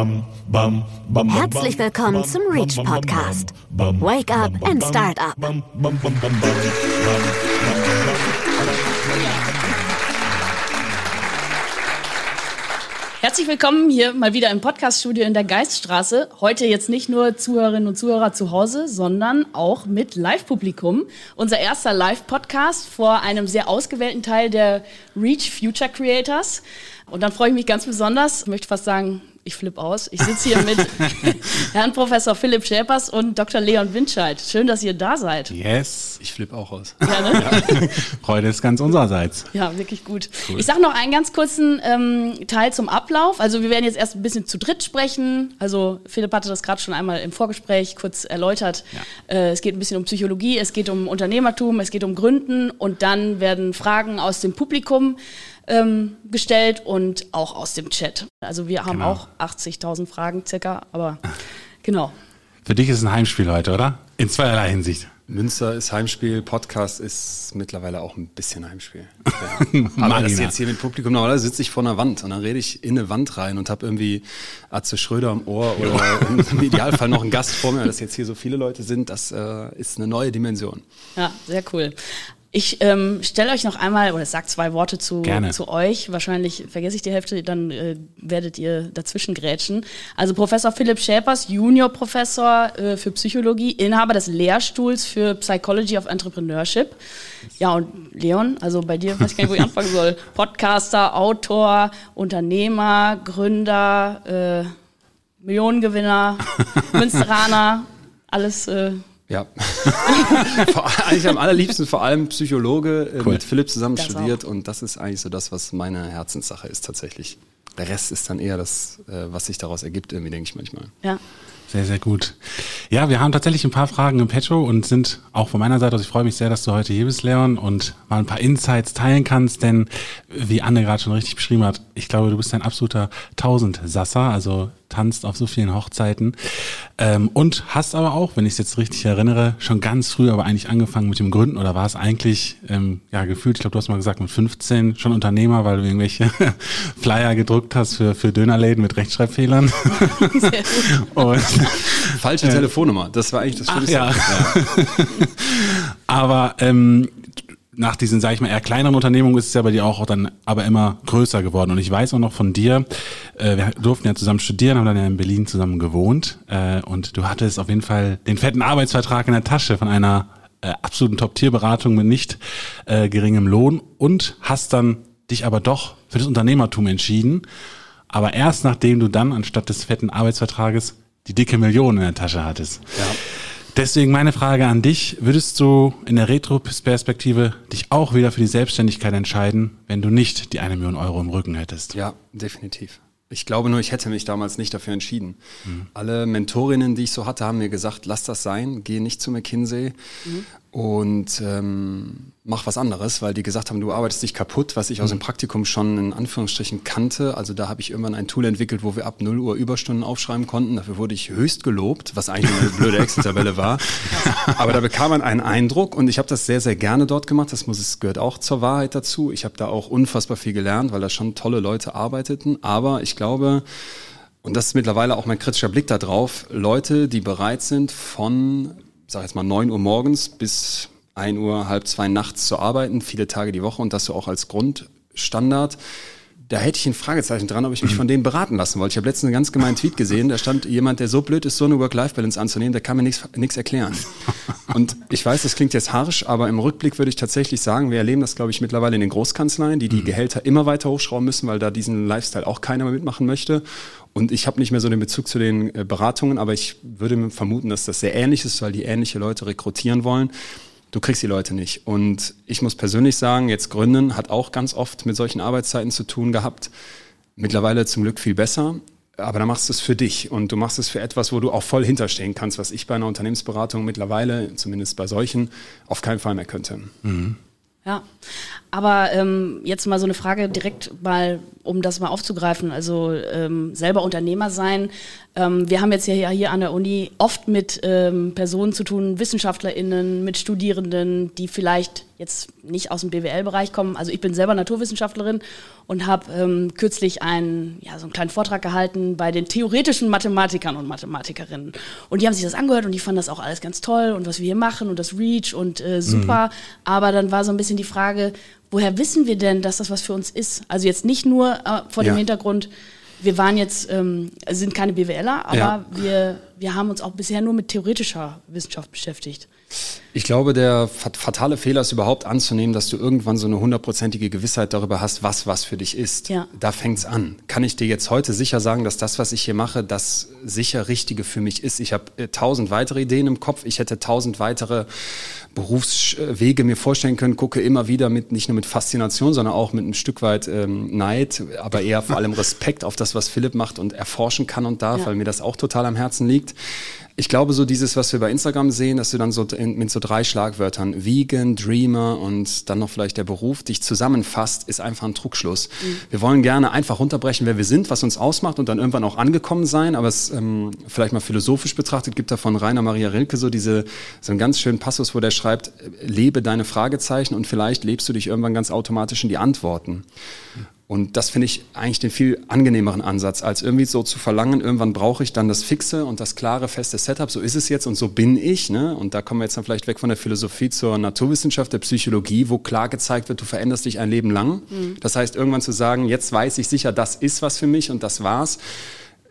Herzlich willkommen zum Reach Podcast. Wake up and start up. Herzlich willkommen hier mal wieder im Podcaststudio in der Geiststraße. Heute jetzt nicht nur Zuhörerinnen und Zuhörer zu Hause, sondern auch mit Live-Publikum. Unser erster Live-Podcast vor einem sehr ausgewählten Teil der Reach Future Creators. Und dann freue ich mich ganz besonders, möchte fast sagen, ich flippe aus. Ich sitze hier mit Herrn Professor Philipp Schäpers und Dr. Leon Windscheid. Schön, dass ihr da seid. Yes, ich flippe auch aus. Ja, ne? ja. Freude ist ganz unsererseits. Ja, wirklich gut. Cool. Ich sage noch einen ganz kurzen ähm, Teil zum Ablauf. Also wir werden jetzt erst ein bisschen zu dritt sprechen. Also Philipp hatte das gerade schon einmal im Vorgespräch kurz erläutert. Ja. Äh, es geht ein bisschen um Psychologie, es geht um Unternehmertum, es geht um Gründen und dann werden Fragen aus dem Publikum ähm, gestellt und auch aus dem Chat. Also wir haben genau. auch 80.000 Fragen circa, aber genau. Für dich ist es ein Heimspiel heute, oder? In zweierlei Hinsicht. Münster ist Heimspiel, Podcast ist mittlerweile auch ein bisschen Heimspiel. Ja. Aber das jetzt hier mit Publikum, normalerweise sitze ich vor einer Wand und dann rede ich in eine Wand rein und habe irgendwie Atze Schröder am Ohr oder im Idealfall noch einen Gast vor mir. Dass jetzt hier so viele Leute sind, das äh, ist eine neue Dimension. Ja, sehr cool. Ich ähm, stelle euch noch einmal oder sag zwei Worte zu, zu euch. Wahrscheinlich vergesse ich die Hälfte, dann äh, werdet ihr dazwischen grätschen. Also Professor Philipp Schäpers, Juniorprofessor äh, für Psychologie, Inhaber des Lehrstuhls für Psychology of Entrepreneurship. Ja, und Leon, also bei dir weiß ich gar nicht, wo ich anfangen soll. Podcaster, Autor, Unternehmer, Gründer, äh, Millionengewinner, Münsteraner, alles äh, ja. eigentlich am allerliebsten vor allem Psychologe äh, cool. mit Philipp zusammen das studiert auch. und das ist eigentlich so das, was meine Herzenssache ist tatsächlich. Der Rest ist dann eher das, äh, was sich daraus ergibt, irgendwie denke ich manchmal. Ja. Sehr, sehr gut. Ja, wir haben tatsächlich ein paar Fragen im Petro und sind auch von meiner Seite aus, ich freue mich sehr, dass du heute hier bist, Leon, und mal ein paar Insights teilen kannst, denn wie Anne gerade schon richtig beschrieben hat, ich glaube, du bist ein absoluter Tausendsasser, also tanzt auf so vielen Hochzeiten. Ähm, und hast aber auch, wenn ich es jetzt richtig erinnere, schon ganz früh aber eigentlich angefangen mit dem Gründen oder war es eigentlich, ähm, ja, gefühlt, ich glaube, du hast mal gesagt, mit 15 schon Unternehmer, weil du irgendwelche Flyer gedruckt hast für, für Dönerläden mit Rechtschreibfehlern. und, Falsche äh, Telefonnummer, das war eigentlich das Schlimmste. Ja. ja. aber ähm, nach diesen, sage ich mal, eher kleineren Unternehmungen ist es ja bei dir auch dann aber immer größer geworden. Und ich weiß auch noch von dir, äh, wir durften ja zusammen studieren, haben dann ja in Berlin zusammen gewohnt äh, und du hattest auf jeden Fall den fetten Arbeitsvertrag in der Tasche von einer äh, absoluten Top-Tier-Beratung mit nicht äh, geringem Lohn und hast dann dich aber doch für das Unternehmertum entschieden. Aber erst nachdem du dann anstatt des fetten Arbeitsvertrages die dicke Million in der Tasche hattest. Ja. Deswegen meine Frage an dich. Würdest du in der Retro-Perspektive dich auch wieder für die Selbstständigkeit entscheiden, wenn du nicht die eine Million Euro im Rücken hättest? Ja, definitiv. Ich glaube nur, ich hätte mich damals nicht dafür entschieden. Mhm. Alle Mentorinnen, die ich so hatte, haben mir gesagt, lass das sein, geh nicht zu McKinsey mhm. Und ähm, mach was anderes, weil die gesagt haben, du arbeitest dich kaputt, was ich mhm. aus dem Praktikum schon in Anführungsstrichen kannte. Also da habe ich irgendwann ein Tool entwickelt, wo wir ab 0 Uhr Überstunden aufschreiben konnten. Dafür wurde ich höchst gelobt, was eigentlich eine blöde Excel-Tabelle war. Aber da bekam man einen Eindruck und ich habe das sehr, sehr gerne dort gemacht. Das muss, es gehört auch zur Wahrheit dazu. Ich habe da auch unfassbar viel gelernt, weil da schon tolle Leute arbeiteten. Aber ich glaube, und das ist mittlerweile auch mein kritischer Blick darauf, Leute, die bereit sind von, sag jetzt mal, 9 Uhr morgens bis 1 Uhr, halb zwei nachts zu arbeiten, viele Tage die Woche und das so auch als Grundstandard. Da hätte ich ein Fragezeichen dran, ob ich mich von denen beraten lassen wollte. Ich habe letztens einen ganz gemeinen Tweet gesehen, da stand jemand, der so blöd ist, so eine Work-Life-Balance anzunehmen, der kann mir nichts erklären. Und ich weiß, das klingt jetzt harsch, aber im Rückblick würde ich tatsächlich sagen, wir erleben das, glaube ich, mittlerweile in den Großkanzleien, die die mhm. Gehälter immer weiter hochschrauben müssen, weil da diesen Lifestyle auch keiner mehr mitmachen möchte. Und ich habe nicht mehr so den Bezug zu den äh, Beratungen, aber ich würde vermuten, dass das sehr ähnlich ist, weil die ähnliche Leute rekrutieren wollen du kriegst die Leute nicht. Und ich muss persönlich sagen, jetzt Gründen hat auch ganz oft mit solchen Arbeitszeiten zu tun gehabt. Mittlerweile zum Glück viel besser. Aber da machst du es für dich und du machst es für etwas, wo du auch voll hinterstehen kannst, was ich bei einer Unternehmensberatung mittlerweile, zumindest bei solchen, auf keinen Fall mehr könnte. Mhm. Ja, aber ähm, jetzt mal so eine Frage direkt mal, um das mal aufzugreifen. Also ähm, selber Unternehmer sein. Ähm, wir haben jetzt ja hier an der Uni oft mit ähm, Personen zu tun, WissenschaftlerInnen, mit Studierenden, die vielleicht jetzt nicht aus dem BWL-Bereich kommen. Also ich bin selber Naturwissenschaftlerin und habe ähm, kürzlich einen, ja, so einen kleinen Vortrag gehalten bei den theoretischen Mathematikern und Mathematikerinnen. Und die haben sich das angehört und die fanden das auch alles ganz toll und was wir hier machen und das Reach und äh, super. Mhm. Aber dann war so ein bisschen die Frage, woher wissen wir denn, dass das was für uns ist? Also jetzt nicht nur äh, vor dem ja. Hintergrund, wir waren jetzt, ähm, sind keine BWLer, aber ja. wir, wir haben uns auch bisher nur mit theoretischer Wissenschaft beschäftigt. Ich glaube, der fatale Fehler ist überhaupt anzunehmen, dass du irgendwann so eine hundertprozentige Gewissheit darüber hast, was was für dich ist. Ja. Da fängt's an. Kann ich dir jetzt heute sicher sagen, dass das, was ich hier mache, das sicher Richtige für mich ist? Ich habe äh, tausend weitere Ideen im Kopf. Ich hätte tausend weitere Berufswege mir vorstellen können. Gucke immer wieder mit nicht nur mit Faszination, sondern auch mit ein Stück weit ähm, Neid, aber eher vor allem Respekt auf das, was Philipp macht und erforschen kann und darf, ja. weil mir das auch total am Herzen liegt ich glaube, so dieses, was wir bei Instagram sehen, dass du dann so in, mit so drei Schlagwörtern, Vegan, Dreamer und dann noch vielleicht der Beruf, dich zusammenfasst, ist einfach ein Trugschluss. Mhm. Wir wollen gerne einfach runterbrechen, wer wir sind, was uns ausmacht und dann irgendwann auch angekommen sein. Aber es ähm, vielleicht mal philosophisch betrachtet gibt da von Rainer Maria Rilke so diese, so einen ganz schönen Passus, wo der schreibt, lebe deine Fragezeichen und vielleicht lebst du dich irgendwann ganz automatisch in die Antworten. Und das finde ich eigentlich den viel angenehmeren Ansatz, als irgendwie so zu verlangen, irgendwann brauche ich dann das fixe und das klare, feste Setup, so ist es jetzt und so bin ich. Ne? Und da kommen wir jetzt dann vielleicht weg von der Philosophie zur Naturwissenschaft, der Psychologie, wo klar gezeigt wird, du veränderst dich ein Leben lang. Mhm. Das heißt, irgendwann zu sagen, jetzt weiß ich sicher, das ist was für mich und das war's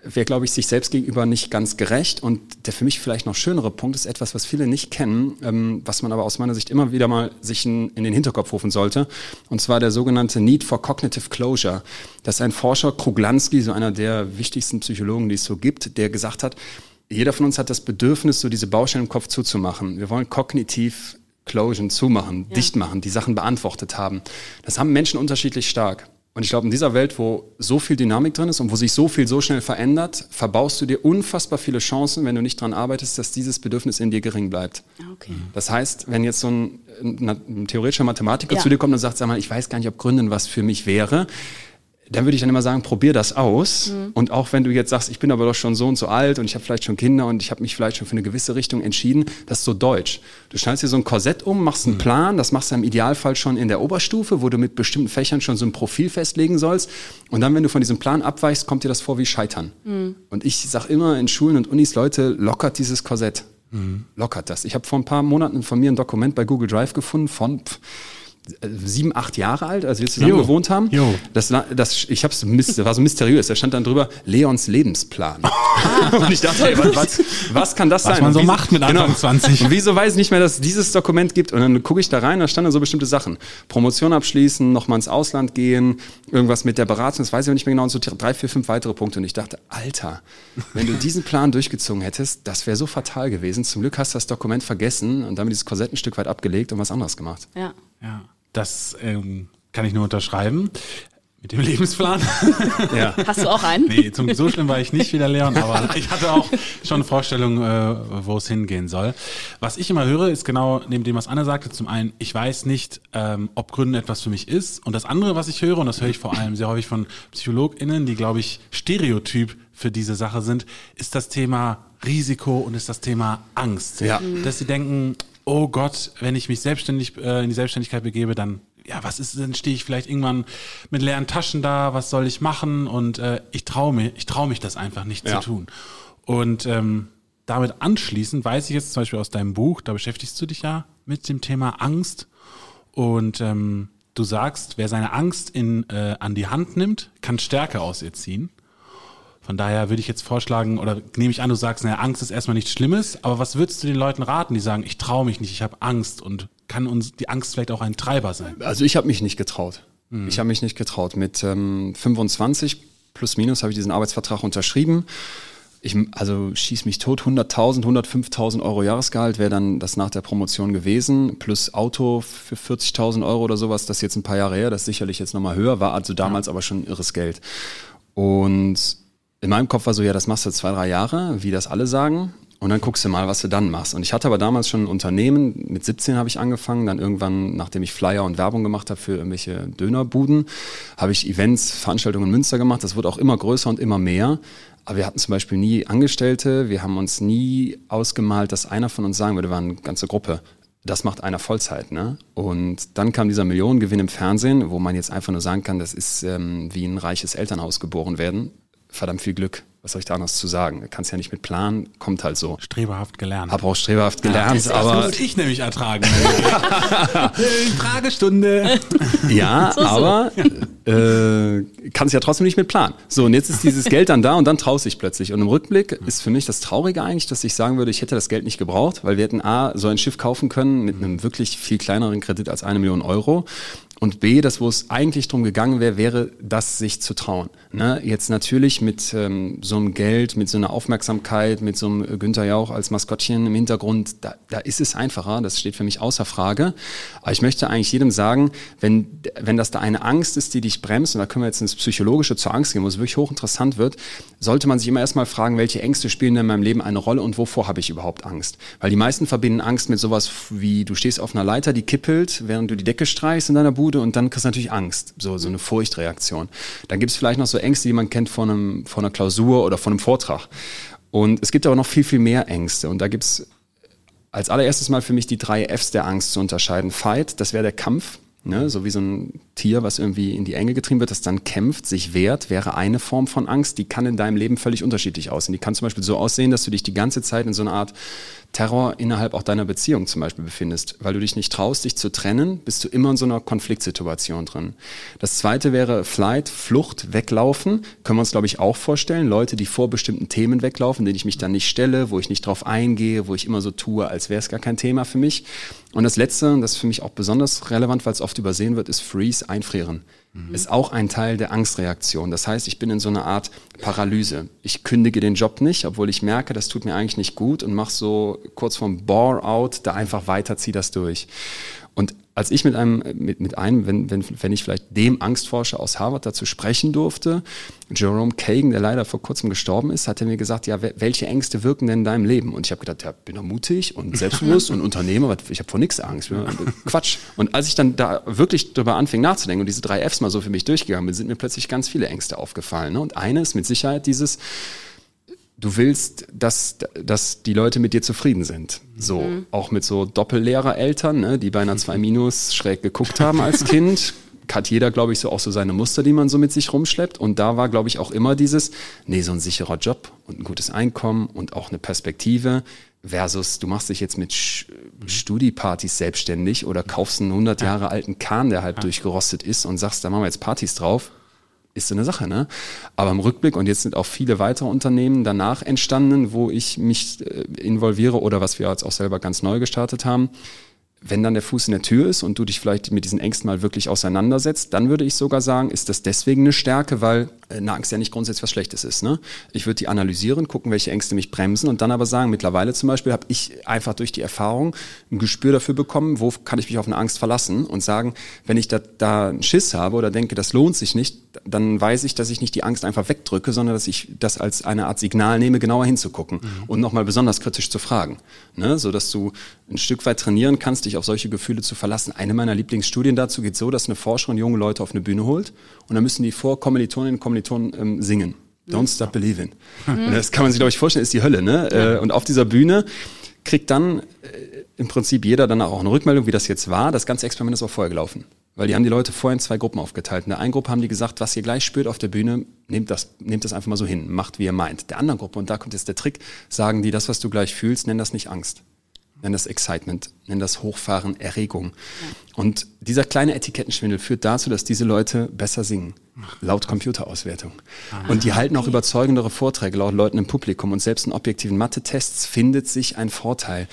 wäre, glaube ich, sich selbst gegenüber nicht ganz gerecht. Und der für mich vielleicht noch schönere Punkt ist etwas, was viele nicht kennen, ähm, was man aber aus meiner Sicht immer wieder mal sich in, in, den Hinterkopf rufen sollte. Und zwar der sogenannte Need for Cognitive Closure. Das ist ein Forscher, Kruglanski, so einer der wichtigsten Psychologen, die es so gibt, der gesagt hat, jeder von uns hat das Bedürfnis, so diese Baustellen im Kopf zuzumachen. Wir wollen kognitiv Closure zumachen, ja. dicht machen, die Sachen beantwortet haben. Das haben Menschen unterschiedlich stark. Und ich glaube, in dieser Welt, wo so viel Dynamik drin ist und wo sich so viel so schnell verändert, verbaust du dir unfassbar viele Chancen, wenn du nicht daran arbeitest, dass dieses Bedürfnis in dir gering bleibt. Okay. Das heißt, wenn jetzt so ein, ein, ein theoretischer Mathematiker ja. zu dir kommt und sagt, sag mal, ich weiß gar nicht, ob Gründen was für mich wäre, dann würde ich dann immer sagen, probier das aus. Mhm. Und auch wenn du jetzt sagst, ich bin aber doch schon so und so alt und ich habe vielleicht schon Kinder und ich habe mich vielleicht schon für eine gewisse Richtung entschieden, das ist so deutsch. Du schnallst dir so ein Korsett um, machst einen mhm. Plan, das machst du im Idealfall schon in der Oberstufe, wo du mit bestimmten Fächern schon so ein Profil festlegen sollst. Und dann, wenn du von diesem Plan abweichst, kommt dir das vor wie Scheitern. Mhm. Und ich sage immer in Schulen und Unis, Leute, lockert dieses Korsett. Mhm. Lockert das. Ich habe vor ein paar Monaten von mir ein Dokument bei Google Drive gefunden von... Pff, sieben, acht Jahre alt, als wir zusammen jo. gewohnt haben. Jo. Das, das, ich hab's, das war so mysteriös. Da stand dann drüber Leons Lebensplan. und ich dachte, hey, was, was kann das was sein? Was man so macht mit Anfang genau. 20. Und wieso weiß ich nicht mehr, dass es dieses Dokument gibt? Und dann gucke ich da rein, da standen so bestimmte Sachen. Promotion abschließen, nochmal ins Ausland gehen, irgendwas mit der Beratung, das weiß ich auch nicht mehr genau, und so drei, vier, fünf weitere Punkte. Und ich dachte, Alter, wenn du diesen Plan durchgezogen hättest, das wäre so fatal gewesen. Zum Glück hast du das Dokument vergessen und damit dieses Korsett ein Stück weit abgelegt und was anderes gemacht. Ja. Ja. Das ähm, kann ich nur unterschreiben. Mit dem Lebensplan. Ja. Hast du auch einen? Nee, zum, so schlimm war ich nicht wie der Leon, aber ich hatte auch schon eine Vorstellung, äh, wo es hingehen soll. Was ich immer höre, ist genau neben dem, was Anne sagte, zum einen, ich weiß nicht, ähm, ob Gründen etwas für mich ist. Und das andere, was ich höre, und das höre ich vor allem sehr häufig von PsychologInnen, die, glaube ich, Stereotyp für diese Sache sind, ist das Thema Risiko und ist das Thema Angst. Ja. Dass sie denken, oh Gott, wenn ich mich selbstständig äh, in die Selbstständigkeit begebe, dann ja, was ist, dann stehe ich vielleicht irgendwann mit leeren Taschen da, was soll ich machen? Und äh, ich traue mir, ich traue mich das einfach nicht ja. zu tun. Und ähm, damit anschließend weiß ich jetzt zum Beispiel aus deinem Buch, da beschäftigst du dich ja mit dem Thema Angst. Und ähm, du sagst, wer seine Angst in, äh, an die Hand nimmt, kann Stärke aus ihr ziehen. Von daher würde ich jetzt vorschlagen, oder nehme ich an, du sagst, naja, Angst ist erstmal nichts Schlimmes, aber was würdest du den Leuten raten, die sagen, ich traue mich nicht, ich habe Angst und kann uns die Angst vielleicht auch ein Treiber sein? Also ich habe mich nicht getraut. Hm. Ich habe mich nicht getraut. Mit ähm, 25 plus minus habe ich diesen Arbeitsvertrag unterschrieben. Ich, also schieß mich tot, 100.000, 105.000 Euro Jahresgehalt wäre dann das nach der Promotion gewesen, plus Auto für 40.000 Euro oder sowas, das ist jetzt ein paar Jahre her, das ist sicherlich jetzt nochmal höher, war also damals ja. aber schon irres Geld. Und in meinem Kopf war so, ja, das machst du zwei, drei Jahre, wie das alle sagen. Und dann guckst du mal, was du dann machst. Und ich hatte aber damals schon ein Unternehmen, mit 17 habe ich angefangen, dann irgendwann, nachdem ich Flyer und Werbung gemacht habe für irgendwelche Dönerbuden, habe ich Events, Veranstaltungen in Münster gemacht. Das wurde auch immer größer und immer mehr. Aber wir hatten zum Beispiel nie Angestellte, wir haben uns nie ausgemalt, dass einer von uns sagen würde, wir waren eine ganze Gruppe, Das macht einer Vollzeit, ne? Und dann kam dieser Millionengewinn im Fernsehen, wo man jetzt einfach nur sagen kann, das ist ähm, wie ein reiches Elternhaus geboren werden. Verdammt viel Glück was soll ich da anders zu sagen? Du kannst ja nicht mit Plan, kommt halt so. Streberhaft gelernt. Hab auch streberhaft gelernt, ja, das aber. Das muss ich nämlich ertragen. Fragestunde. Ja, so, so. aber äh, kannst ja trotzdem nicht mit Plan. So, und jetzt ist dieses Geld dann da und dann traust dich plötzlich. Und im Rückblick ist für mich das Traurige eigentlich, dass ich sagen würde, ich hätte das Geld nicht gebraucht, weil wir hätten A, so ein Schiff kaufen können mit einem wirklich viel kleineren Kredit als eine Million Euro. Und B, das, wo es eigentlich drum gegangen wäre, wäre, das sich zu trauen. Ne? Jetzt natürlich mit ähm, so einem Geld, mit so einer Aufmerksamkeit, mit so einem Günther Jauch als Maskottchen im Hintergrund, da, da ist es einfacher, das steht für mich außer Frage. Aber ich möchte eigentlich jedem sagen, wenn, wenn das da eine Angst ist, die dich bremst, und da können wir jetzt ins Psychologische zur Angst gehen, wo es wirklich hochinteressant wird, sollte man sich immer erstmal fragen, welche Ängste spielen denn in meinem Leben eine Rolle und wovor habe ich überhaupt Angst? Weil die meisten verbinden Angst mit sowas wie, du stehst auf einer Leiter, die kippelt, während du die Decke streichst in deiner Bude und dann kriegst du natürlich Angst, so, so eine Furchtreaktion. Dann gibt es vielleicht noch so Ängste, die man kennt von, einem, von einer Klausur oder von einem Vortrag. Und es gibt aber noch viel, viel mehr Ängste. Und da gibt es als allererstes mal für mich die drei Fs der Angst zu unterscheiden. Fight, das wäre der Kampf. Ne, so wie so ein Tier, was irgendwie in die Enge getrieben wird, das dann kämpft, sich wehrt, wäre eine Form von Angst. Die kann in deinem Leben völlig unterschiedlich aussehen. Die kann zum Beispiel so aussehen, dass du dich die ganze Zeit in so einer Art Terror innerhalb auch deiner Beziehung zum Beispiel befindest. Weil du dich nicht traust, dich zu trennen, bist du immer in so einer Konfliktsituation drin. Das zweite wäre Flight, Flucht, Weglaufen. Können wir uns, glaube ich, auch vorstellen. Leute, die vor bestimmten Themen weglaufen, denen ich mich dann nicht stelle, wo ich nicht drauf eingehe, wo ich immer so tue, als wäre es gar kein Thema für mich. Und das letzte, und das ist für mich auch besonders relevant, weil es oft übersehen wird, ist Freeze, einfrieren mhm. ist auch ein Teil der Angstreaktion. Das heißt, ich bin in so einer Art Paralyse. Ich kündige den Job nicht, obwohl ich merke, das tut mir eigentlich nicht gut und mache so kurz vorm Bore-out da einfach weiter, ziehe das durch. Und als ich mit einem, mit, mit einem, wenn, wenn, wenn ich vielleicht dem Angstforscher aus Harvard dazu sprechen durfte, Jerome Kagan, der leider vor kurzem gestorben ist, hat er mir gesagt, ja, welche Ängste wirken denn in deinem Leben? Und ich habe gedacht, ja, bin doch mutig und selbstbewusst und Unternehmer, ich habe vor nichts Angst. Quatsch. Und als ich dann da wirklich darüber anfing nachzudenken und diese drei Fs mal so für mich durchgegangen bin, sind mir plötzlich ganz viele Ängste aufgefallen. Ne? Und eine ist mit Sicherheit dieses, du willst, dass, dass die Leute mit dir zufrieden sind. So, mhm. auch mit so Doppellehrereltern, ne, die bei einer 2 Minus schräg geguckt haben als Kind. Hat jeder, glaube ich, so auch so seine Muster, die man so mit sich rumschleppt. Und da war, glaube ich, auch immer dieses, nee, so ein sicherer Job und ein gutes Einkommen und auch eine Perspektive versus du machst dich jetzt mit Studiepartys selbstständig oder kaufst einen 100 Jahre alten Kahn, der halb durchgerostet ist und sagst, da machen wir jetzt Partys drauf ist so eine Sache, ne? Aber im Rückblick, und jetzt sind auch viele weitere Unternehmen danach entstanden, wo ich mich äh, involviere oder was wir jetzt auch selber ganz neu gestartet haben, wenn dann der Fuß in der Tür ist und du dich vielleicht mit diesen Ängsten mal wirklich auseinandersetzt, dann würde ich sogar sagen, ist das deswegen eine Stärke, weil eine Angst ja nicht grundsätzlich was Schlechtes ist. Ne? Ich würde die analysieren, gucken, welche Ängste mich bremsen und dann aber sagen, mittlerweile zum Beispiel habe ich einfach durch die Erfahrung ein Gespür dafür bekommen, wo kann ich mich auf eine Angst verlassen und sagen, wenn ich da, da einen Schiss habe oder denke, das lohnt sich nicht, dann weiß ich, dass ich nicht die Angst einfach wegdrücke, sondern dass ich das als eine Art Signal nehme, genauer hinzugucken mhm. und nochmal besonders kritisch zu fragen. Ne? So dass du ein Stück weit trainieren kannst, dich auf solche Gefühle zu verlassen. Eine meiner Lieblingsstudien dazu geht so, dass eine Forscherin junge Leute auf eine Bühne holt und dann müssen die vor Kommilitoninnen und Kommilitonen ähm, singen. Don't Stop Believing. Mhm. Das kann man sich, glaube ich, vorstellen, ist die Hölle. Ne? Ja. Äh, und auf dieser Bühne kriegt dann äh, im Prinzip jeder dann auch eine Rückmeldung, wie das jetzt war. Das ganze Experiment ist auch vorher gelaufen. Weil die haben die Leute vorher in zwei Gruppen aufgeteilt. In der einen Gruppe haben die gesagt, was ihr gleich spürt auf der Bühne, nehmt das, nehmt das einfach mal so hin, macht wie ihr meint. Der anderen Gruppe, und da kommt jetzt der Trick, sagen die, das, was du gleich fühlst, nenn das nicht Angst nenn das Excitement, nenn das Hochfahren, Erregung. Und dieser kleine Etikettenschwindel führt dazu, dass diese Leute besser singen, laut Computerauswertung. Und die halten auch überzeugendere Vorträge laut Leuten im Publikum. Und selbst in objektiven Mathe-Tests findet sich ein Vorteil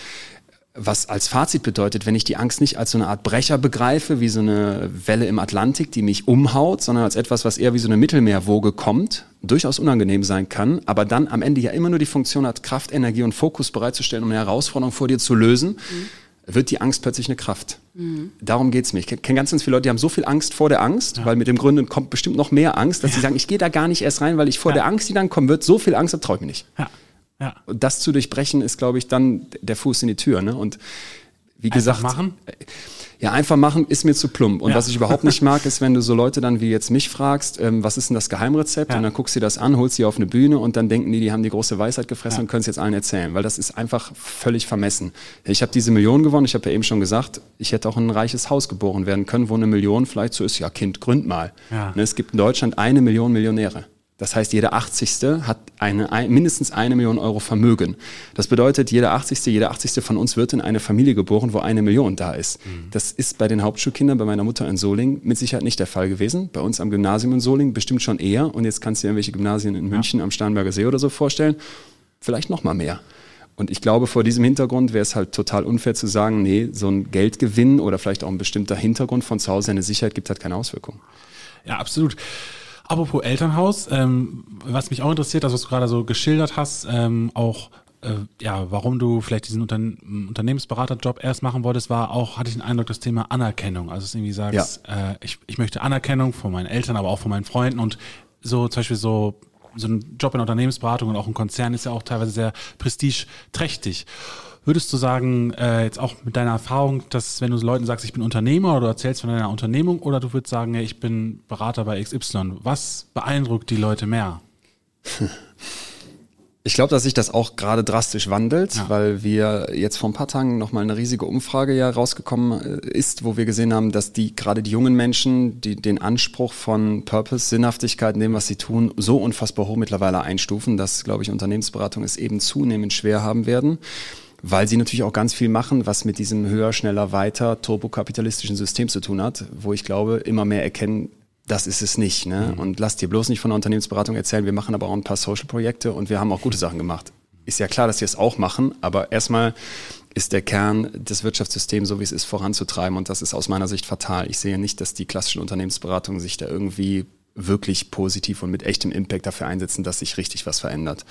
was als Fazit bedeutet, wenn ich die Angst nicht als so eine Art Brecher begreife, wie so eine Welle im Atlantik, die mich umhaut, sondern als etwas, was eher wie so eine Mittelmeerwoge kommt, durchaus unangenehm sein kann, aber dann am Ende ja immer nur die Funktion hat, Kraft, Energie und Fokus bereitzustellen, um eine Herausforderung vor dir zu lösen, mhm. wird die Angst plötzlich eine Kraft. Mhm. Darum geht's mir. Ich kenne ganz, ganz viele Leute, die haben so viel Angst vor der Angst, ja. weil mit dem Gründen kommt bestimmt noch mehr Angst, dass ja. sie sagen, ich gehe da gar nicht erst rein, weil ich vor ja. der Angst, die dann kommen wird, so viel Angst habe, traue ich mir nicht. Ja. Ja. Und das zu durchbrechen ist, glaube ich, dann der Fuß in die Tür. Ne? Und wie gesagt, einfach machen? Ja, einfach machen ist mir zu plump. Und ja. was ich überhaupt nicht mag, ist, wenn du so Leute dann wie jetzt mich fragst, ähm, was ist denn das Geheimrezept? Ja. Und dann guckst du dir das an, holst sie auf eine Bühne und dann denken die, die haben die große Weisheit gefressen ja. und können es jetzt allen erzählen. Weil das ist einfach völlig vermessen. Ich habe diese Million gewonnen. Ich habe ja eben schon gesagt, ich hätte auch in ein reiches Haus geboren werden können, wo eine Million vielleicht so ist. Ja, Kind, gründ mal. Ne, es gibt in Deutschland eine Million Millionäre. Das heißt, jeder 80. hat eine, ein, mindestens eine Million Euro Vermögen. Das bedeutet, jeder 80. jeder 80. von uns wird in eine Familie geboren, wo eine Million da ist. Mhm. Das ist bei den Hauptschulkindern, bei meiner Mutter in Solingen mit Sicherheit nicht der Fall gewesen. Bei uns am Gymnasium in Solingen bestimmt schon eher. Und jetzt kannst du dir irgendwelche Gymnasien in München ja. am Starnberger See oder so vorstellen. Vielleicht noch mal mehr. Und ich glaube, vor diesem Hintergrund wäre es halt total unfair zu sagen, nee, so ein Geldgewinn oder vielleicht auch ein bestimmter Hintergrund von zu Hause eine Sicherheit gibt halt keine Auswirkungen. Ja, absolut. Apropos Elternhaus, ähm, was mich auch interessiert, also was du gerade so geschildert hast, ähm, auch äh, ja, warum du vielleicht diesen Unterne Unternehmensberaterjob erst machen wolltest, war auch, hatte ich den Eindruck, das Thema Anerkennung. Also dass du irgendwie sagst, ja. äh, ich, ich möchte Anerkennung von meinen Eltern, aber auch von meinen Freunden und so zum Beispiel so so ein Job in Unternehmensberatung und auch ein Konzern ist ja auch teilweise sehr prestigeträchtig. Würdest du sagen, äh, jetzt auch mit deiner Erfahrung, dass wenn du Leuten sagst, ich bin Unternehmer oder du erzählst von deiner Unternehmung oder du würdest sagen, ja, ich bin Berater bei XY, was beeindruckt die Leute mehr? Ich glaube, dass sich das auch gerade drastisch wandelt, ja. weil wir jetzt vor ein paar Tagen nochmal eine riesige Umfrage ja rausgekommen äh, ist, wo wir gesehen haben, dass die gerade die jungen Menschen, die den Anspruch von Purpose, Sinnhaftigkeit in dem, was sie tun, so unfassbar hoch mittlerweile einstufen, dass, glaube ich, Unternehmensberatung es eben zunehmend schwer haben werden weil sie natürlich auch ganz viel machen, was mit diesem höher, schneller, weiter turbokapitalistischen System zu tun hat, wo ich glaube, immer mehr erkennen, das ist es nicht. Ne? Mhm. Und lass dir bloß nicht von der Unternehmensberatung erzählen, wir machen aber auch ein paar Social-Projekte und wir haben auch gute Sachen gemacht. Ist ja klar, dass wir es auch machen, aber erstmal ist der Kern des Wirtschaftssystems, so wie es ist, voranzutreiben und das ist aus meiner Sicht fatal. Ich sehe nicht, dass die klassischen Unternehmensberatungen sich da irgendwie wirklich positiv und mit echtem Impact dafür einsetzen, dass sich richtig was verändert.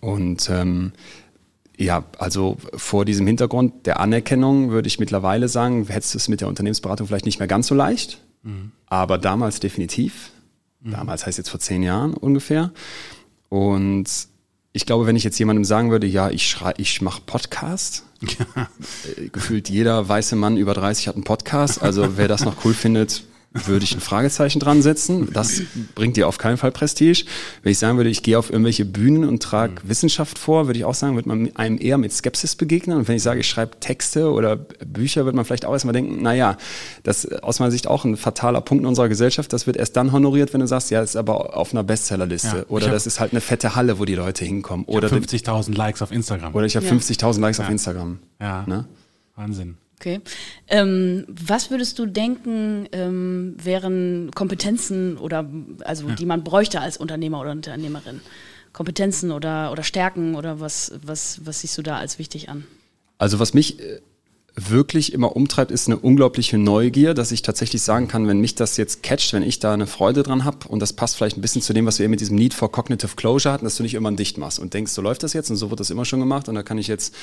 Und ähm, ja, also vor diesem Hintergrund der Anerkennung würde ich mittlerweile sagen, hättest du es mit der Unternehmensberatung vielleicht nicht mehr ganz so leicht, mhm. aber damals definitiv. Mhm. Damals heißt jetzt vor zehn Jahren ungefähr. Und ich glaube, wenn ich jetzt jemandem sagen würde, ja, ich schrei, ich mache Podcast, ja. Äh, gefühlt jeder weiße Mann über 30 hat einen Podcast. Also wer das noch cool findet, würde ich ein Fragezeichen dran setzen. Das bringt dir auf keinen Fall Prestige. Wenn ich sagen würde, ich gehe auf irgendwelche Bühnen und trage mhm. Wissenschaft vor, würde ich auch sagen, wird man einem eher mit Skepsis begegnen. Und wenn ich sage, ich schreibe Texte oder Bücher, wird man vielleicht auch erstmal denken, naja, das ist aus meiner Sicht auch ein fataler Punkt in unserer Gesellschaft. Das wird erst dann honoriert, wenn du sagst, ja, das ist aber auf einer Bestsellerliste. Ja, oder hab, das ist halt eine fette Halle, wo die Leute hinkommen. Oder 50.000 Likes auf Instagram. Oder ich habe ja. 50.000 Likes ja. auf Instagram. Ja. Ne? Wahnsinn. Okay. Ähm, was würdest du denken, ähm, wären Kompetenzen oder also ja. die man bräuchte als Unternehmer oder Unternehmerin? Kompetenzen oder, oder Stärken oder was, was, was siehst du da als wichtig an? Also was mich äh, wirklich immer umtreibt, ist eine unglaubliche Neugier, dass ich tatsächlich sagen kann, wenn mich das jetzt catcht, wenn ich da eine Freude dran habe und das passt vielleicht ein bisschen zu dem, was wir eben mit diesem Need for Cognitive Closure hatten, dass du nicht immer dicht machst und denkst, so läuft das jetzt und so wird das immer schon gemacht und da kann ich jetzt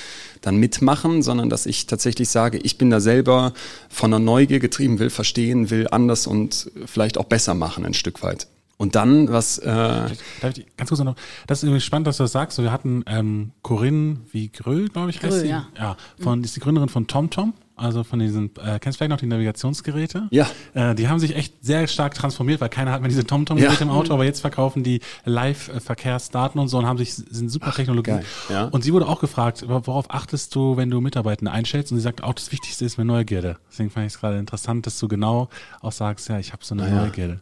dann mitmachen, sondern dass ich tatsächlich sage, ich bin da selber von einer Neugier getrieben, will verstehen, will anders und vielleicht auch besser machen ein Stück weit. Und dann, was. Äh Darf ich ganz kurz noch? Das ist irgendwie spannend, dass du das sagst. Wir hatten ähm, Corinne wie Gröll, glaube ich, heißt Gröll, sie. Ja. ja von, die ist die Gründerin von TomTom. Also von diesen, äh, kennst du vielleicht noch die Navigationsgeräte? Ja. Äh, die haben sich echt sehr stark transformiert, weil keiner hat mehr diese TomTom-Geräte ja. im Auto, aber jetzt verkaufen die Live-Verkehrsdaten und so und haben sich, sind super Technologien. Ja. Und sie wurde auch gefragt, worauf achtest du, wenn du Mitarbeitende einstellst? Und sie sagt auch, das Wichtigste ist mir Neugierde. Deswegen fand ich es gerade interessant, dass du genau auch sagst, ja, ich habe so eine ja. Neugierde.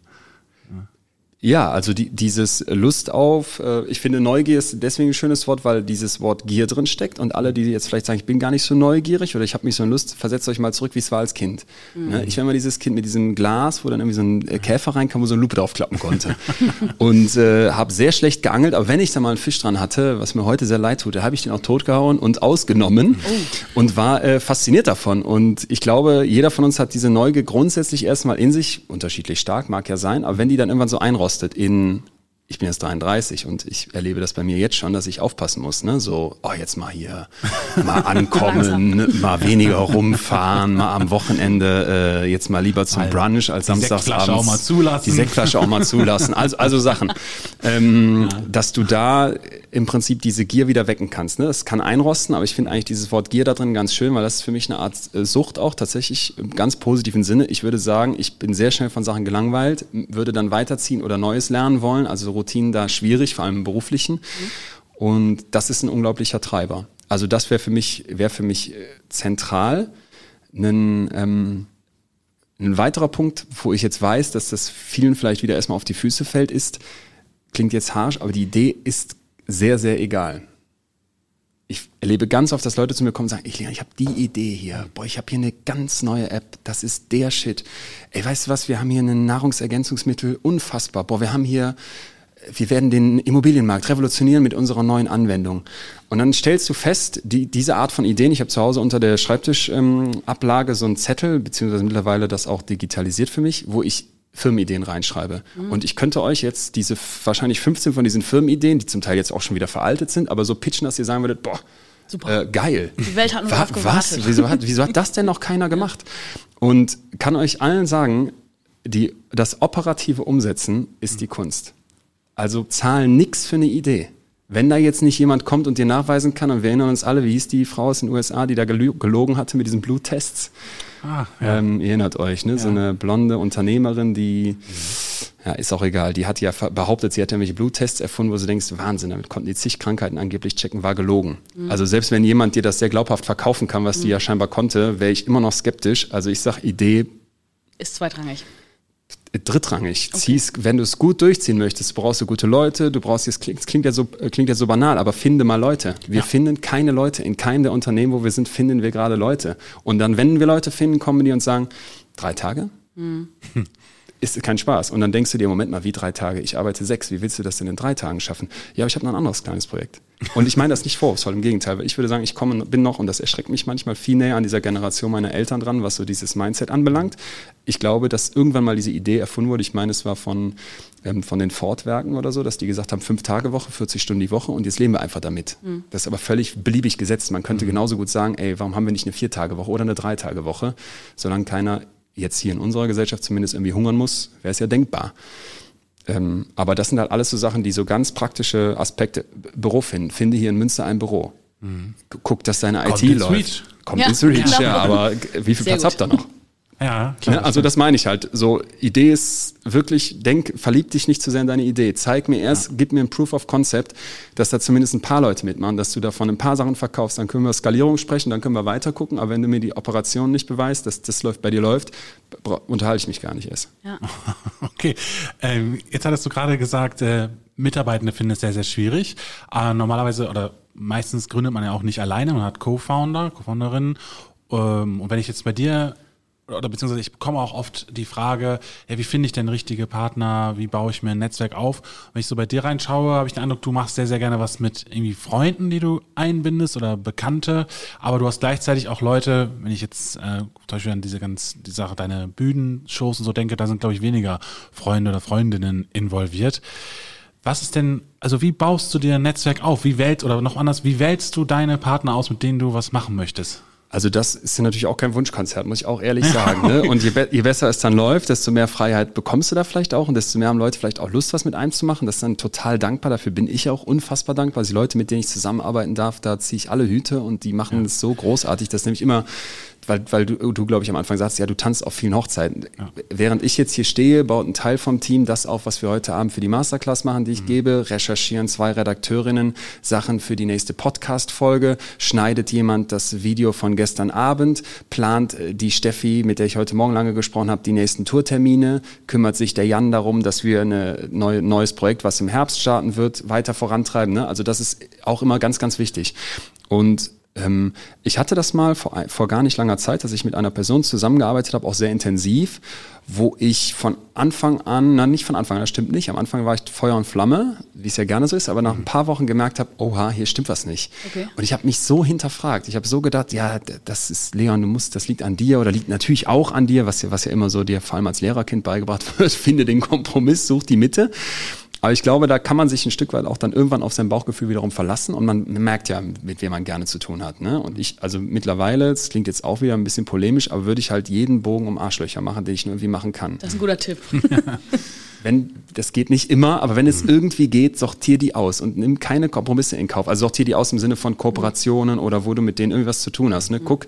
Ja, also die, dieses Lust auf, äh, ich finde Neugier ist deswegen ein schönes Wort, weil dieses Wort Gier drin steckt und alle, die jetzt vielleicht sagen, ich bin gar nicht so neugierig oder ich habe mich so in Lust, versetzt euch mal zurück, wie es war als Kind. Mhm. Ne? Ich war immer dieses Kind mit diesem Glas, wo dann irgendwie so ein äh, Käfer reinkam, wo so eine Lupe draufklappen konnte. und äh, habe sehr schlecht geangelt, aber wenn ich da mal einen Fisch dran hatte, was mir heute sehr leid tut, da habe ich den auch totgehauen und ausgenommen oh. und war äh, fasziniert davon. Und ich glaube, jeder von uns hat diese Neugier grundsätzlich erstmal in sich, unterschiedlich stark, mag ja sein, aber wenn die dann irgendwann so einrostet, ausgerostet in ich bin jetzt 33 und ich erlebe das bei mir jetzt schon, dass ich aufpassen muss. Ne? So, oh, jetzt mal hier, mal ankommen, mal weniger rumfahren, mal am Wochenende äh, jetzt mal lieber zum Brunch als samstags abends. auch mal zulassen. Die Sektflasche auch mal zulassen. Also, also Sachen. Ähm, ja. Dass du da im Prinzip diese Gier wieder wecken kannst. Ne? Das kann einrosten, aber ich finde eigentlich dieses Wort Gier da drin ganz schön, weil das ist für mich eine Art äh, Sucht auch tatsächlich im ganz positiven Sinne. Ich würde sagen, ich bin sehr schnell von Sachen gelangweilt, würde dann weiterziehen oder Neues lernen wollen. Also Routinen da schwierig, vor allem im beruflichen. Mhm. Und das ist ein unglaublicher Treiber. Also das wäre für mich, wäre für mich äh, zentral. Ein, ähm, ein weiterer Punkt, wo ich jetzt weiß, dass das vielen vielleicht wieder erstmal auf die Füße fällt, ist, klingt jetzt harsch, aber die Idee ist sehr, sehr egal. Ich erlebe ganz oft, dass Leute zu mir kommen und sagen, ich, ich habe die Idee hier, boah, ich habe hier eine ganz neue App, das ist der Shit. Ey, weißt du was, wir haben hier ein Nahrungsergänzungsmittel, unfassbar. Boah, wir haben hier, wir werden den Immobilienmarkt revolutionieren mit unserer neuen Anwendung. Und dann stellst du fest, die, diese Art von Ideen, ich habe zu Hause unter der Schreibtischablage ähm, so einen Zettel, beziehungsweise mittlerweile das auch digitalisiert für mich, wo ich Firmenideen reinschreibe. Mhm. Und ich könnte euch jetzt diese wahrscheinlich 15 von diesen Firmenideen, die zum Teil jetzt auch schon wieder veraltet sind, aber so pitchen, dass ihr sagen würdet, boah, Super. Äh, geil. Die Welt hat nur Wa Was? Wieso hat, wieso hat das denn noch keiner gemacht? Und kann euch allen sagen, die, das operative Umsetzen ist die Kunst. Also zahlen nix für eine Idee. Wenn da jetzt nicht jemand kommt und dir nachweisen kann, und wir erinnern uns alle, wie hieß die Frau aus den USA, die da gelogen hatte mit diesen Bluttests? Ah, ja. ähm, ihr erinnert euch, ne? Ja. So eine blonde Unternehmerin, die, ja, ist auch egal, die hat ja behauptet, sie hätte irgendwelche Bluttests erfunden, wo du denkst, Wahnsinn, damit konnten die zig Krankheiten angeblich checken, war gelogen. Mhm. Also selbst wenn jemand dir das sehr glaubhaft verkaufen kann, was mhm. die ja scheinbar konnte, wäre ich immer noch skeptisch. Also ich sag, Idee ist zweitrangig drittrangig. Okay. Ziehst, wenn du es gut durchziehen möchtest, brauchst du gute Leute, du brauchst, es klingt, klingt, ja so, klingt ja so banal, aber finde mal Leute. Wir ja. finden keine Leute. In keinem der Unternehmen, wo wir sind, finden wir gerade Leute. Und dann, wenn wir Leute finden, kommen die und sagen, drei Tage? Mhm. ist kein Spaß. Und dann denkst du dir, Moment mal, wie drei Tage? Ich arbeite sechs, wie willst du das denn in drei Tagen schaffen? Ja, aber ich habe noch ein anderes kleines Projekt. Und ich meine das nicht vorwurfsvoll, im Gegenteil, weil ich würde sagen, ich komme, bin noch, und das erschreckt mich manchmal viel näher an dieser Generation meiner Eltern dran, was so dieses Mindset anbelangt. Ich glaube, dass irgendwann mal diese Idee erfunden wurde. Ich meine, es war von, ähm, von den Ford-Werken oder so, dass die gesagt haben, fünf Tage Woche, 40 Stunden die Woche und jetzt leben wir einfach damit. Mhm. Das ist aber völlig beliebig gesetzt. Man könnte mhm. genauso gut sagen, ey, warum haben wir nicht eine Vier-Tage-Woche oder eine Drei-Tage-Woche, solange keiner jetzt hier in unserer Gesellschaft zumindest irgendwie hungern muss, wäre es ja denkbar. Ähm, aber das sind halt alles so Sachen, die so ganz praktische Aspekte Büro finden. Finde hier in Münster ein Büro. Mhm. Guck, dass deine Kommt IT läuft. Reach. Kommt ja, ins Reach, ja, aber wie viel Sehr Platz gut. habt ihr noch? Ja, klar. Ne? Also das meine ich halt. So, Idee ist wirklich, denk, verlieb dich nicht zu sehr in deine Idee. Zeig mir erst, ja. gib mir ein Proof of Concept, dass da zumindest ein paar Leute mitmachen, dass du davon ein paar Sachen verkaufst. Dann können wir Skalierung sprechen, dann können wir weiter gucken. Aber wenn du mir die Operation nicht beweist, dass das läuft bei dir läuft, unterhalte ich mich gar nicht erst. Ja. Okay. Ähm, jetzt hattest du gerade gesagt, äh, Mitarbeitende finden es sehr, sehr schwierig. Äh, normalerweise oder meistens gründet man ja auch nicht alleine, man hat Co-Founder, Co-Founderinnen. Ähm, und wenn ich jetzt bei dir oder beziehungsweise ich bekomme auch oft die Frage, ja, wie finde ich denn richtige Partner, wie baue ich mir ein Netzwerk auf? Wenn ich so bei dir reinschaue, habe ich den Eindruck, du machst sehr, sehr gerne was mit irgendwie Freunden, die du einbindest oder Bekannte, aber du hast gleichzeitig auch Leute, wenn ich jetzt äh, zum Beispiel an diese ganz, die Sache, deine Bühnenshows und so denke, da sind, glaube ich, weniger Freunde oder Freundinnen involviert. Was ist denn, also wie baust du dir ein Netzwerk auf? Wie wählst, oder noch anders, wie wählst du deine Partner aus, mit denen du was machen möchtest? Also das ist natürlich auch kein Wunschkonzert, muss ich auch ehrlich sagen. Ne? Und je, be je, besser es dann läuft, desto mehr Freiheit bekommst du da vielleicht auch und desto mehr haben Leute vielleicht auch Lust, was mit einem zu machen. Das ist dann total dankbar. Dafür bin ich auch unfassbar dankbar. Die Leute, mit denen ich zusammenarbeiten darf, da ziehe ich alle Hüte und die machen es ja. so großartig. Das nämlich immer weil, weil du, du glaube ich, am Anfang sagst, ja, du tanzt auf vielen Hochzeiten. Ja. Während ich jetzt hier stehe, baut ein Teil vom Team das auf, was wir heute Abend für die Masterclass machen, die ich mhm. gebe, recherchieren zwei Redakteurinnen Sachen für die nächste Podcast-Folge, schneidet jemand das Video von gestern Abend, plant äh, die Steffi, mit der ich heute Morgen lange gesprochen habe, die nächsten Tourtermine, kümmert sich der Jan darum, dass wir ein neue, neues Projekt, was im Herbst starten wird, weiter vorantreiben. Ne? Also das ist auch immer ganz, ganz wichtig. Und ähm, ich hatte das mal vor, vor gar nicht langer Zeit, dass ich mit einer Person zusammengearbeitet habe, auch sehr intensiv, wo ich von Anfang an, na nicht von Anfang an, das stimmt nicht, am Anfang war ich Feuer und Flamme, wie es ja gerne so ist, aber nach ein paar Wochen gemerkt habe, oha, hier stimmt was nicht. Okay. Und ich habe mich so hinterfragt, ich habe so gedacht, ja, das ist, Leon, du musst, das liegt an dir oder liegt natürlich auch an dir, was ja, was ja immer so dir vor allem als Lehrerkind beigebracht wird, finde den Kompromiss, such die Mitte. Aber ich glaube, da kann man sich ein Stück weit auch dann irgendwann auf sein Bauchgefühl wiederum verlassen und man merkt ja, mit wem man gerne zu tun hat. Ne? Und ich, also mittlerweile, das klingt jetzt auch wieder ein bisschen polemisch, aber würde ich halt jeden Bogen um Arschlöcher machen, den ich nur irgendwie machen kann. Das ist ein guter Tipp. wenn, das geht nicht immer, aber wenn es mhm. irgendwie geht, sortier die aus und nimm keine Kompromisse in Kauf. Also sortier die aus im Sinne von Kooperationen oder wo du mit denen irgendwas zu tun hast. Ne? Mhm. Guck,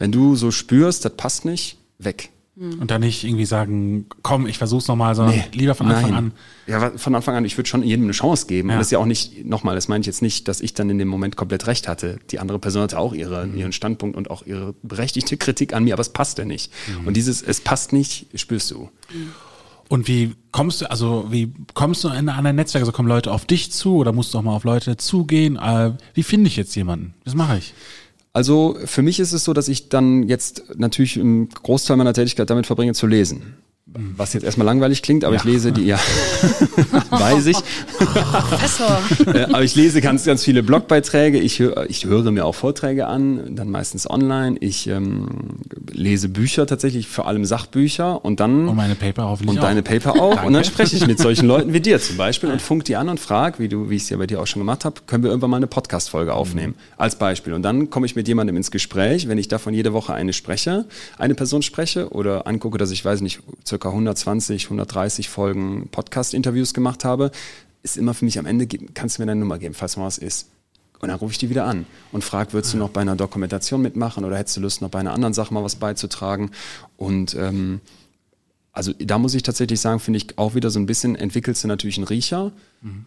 wenn du so spürst, das passt nicht, weg. Mhm. Und dann nicht irgendwie sagen, komm, ich versuch's nochmal, sondern nee, lieber von Anfang nein. an. Ja, von Anfang an, ich würde schon jedem eine Chance geben. Ja. Und das ist ja auch nicht, nochmal, das meine ich jetzt nicht, dass ich dann in dem Moment komplett recht hatte. Die andere Person hatte auch ihre, mhm. ihren Standpunkt und auch ihre berechtigte Kritik an mir, aber es passte nicht. Mhm. Und dieses, es passt nicht, spürst du. Mhm. Und wie kommst du, also wie kommst du in ein Netzwerk? Also kommen Leute auf dich zu oder musst du auch mal auf Leute zugehen? Äh, wie finde ich jetzt jemanden? Was mache ich? Also für mich ist es so, dass ich dann jetzt natürlich einen Großteil meiner Tätigkeit damit verbringe zu lesen. Was jetzt erstmal langweilig klingt, aber ja. ich lese die, ja, weiß ich. Professor. Äh, aber ich lese ganz, ganz viele Blogbeiträge. Ich, höre, ich höre mir auch Vorträge an, dann meistens online. Ich ähm, lese Bücher tatsächlich, vor allem Sachbücher und dann. Und meine Paper hoffentlich Und deine Paper auch. und dann spreche ich mit solchen Leuten wie dir zum Beispiel und funk die an und frage, wie du, wie ich es ja bei dir auch schon gemacht habe, können wir irgendwann mal eine Podcast-Folge aufnehmen. Mhm. Als Beispiel. Und dann komme ich mit jemandem ins Gespräch, wenn ich davon jede Woche eine spreche, eine Person spreche oder angucke, dass ich weiß nicht, circa 120, 130 Folgen Podcast-Interviews gemacht habe, ist immer für mich am Ende, kannst du mir deine Nummer geben, falls mal was ist. Und dann rufe ich die wieder an und frage, würdest du noch bei einer Dokumentation mitmachen oder hättest du Lust, noch bei einer anderen Sache mal was beizutragen? Und ähm, also da muss ich tatsächlich sagen, finde ich auch wieder so ein bisschen, entwickelst du natürlich einen Riecher. Mhm.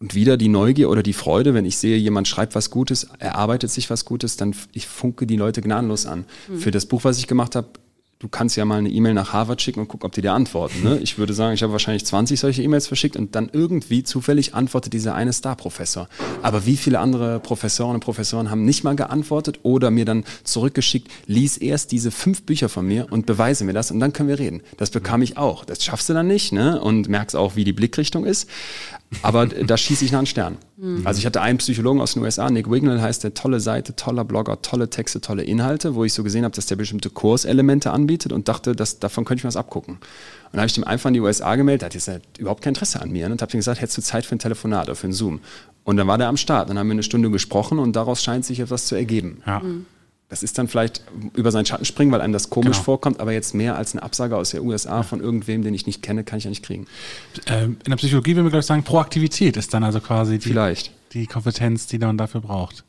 Und wieder die Neugier oder die Freude, wenn ich sehe, jemand schreibt was Gutes, erarbeitet sich was Gutes, dann ich funke die Leute gnadenlos an. Mhm. Für das Buch, was ich gemacht habe, du kannst ja mal eine E-Mail nach Harvard schicken und gucken, ob die dir antworten. Ne? Ich würde sagen, ich habe wahrscheinlich 20 solche E-Mails verschickt und dann irgendwie zufällig antwortet dieser eine Star-Professor. Aber wie viele andere Professoren und Professoren haben nicht mal geantwortet oder mir dann zurückgeschickt, lies erst diese fünf Bücher von mir und beweise mir das und dann können wir reden. Das bekam ich auch. Das schaffst du dann nicht ne? und merkst auch, wie die Blickrichtung ist. Aber da schieße ich nach einen Stern. Mhm. Also ich hatte einen Psychologen aus den USA, Nick Wignall heißt der, tolle Seite, toller Blogger, tolle Texte, tolle Inhalte, wo ich so gesehen habe, dass der bestimmte Kurselemente anbietet und dachte, dass, davon könnte ich mir was abgucken. Und dann habe ich dem einfach in die USA gemeldet, der hat jetzt halt überhaupt kein Interesse an mir ne, und habe ihm gesagt, hättest du Zeit für ein Telefonat oder für einen Zoom? Und dann war der am Start, dann haben wir eine Stunde gesprochen und daraus scheint sich etwas zu ergeben. Ja. Mhm. Das ist dann vielleicht über seinen Schatten springen, weil einem das komisch genau. vorkommt, aber jetzt mehr als eine Absage aus der USA von irgendwem, den ich nicht kenne, kann ich ja nicht kriegen. Ähm, in der Psychologie würden wir, glaube ich, sagen, Proaktivität ist dann also quasi die, die Kompetenz, die man dafür braucht.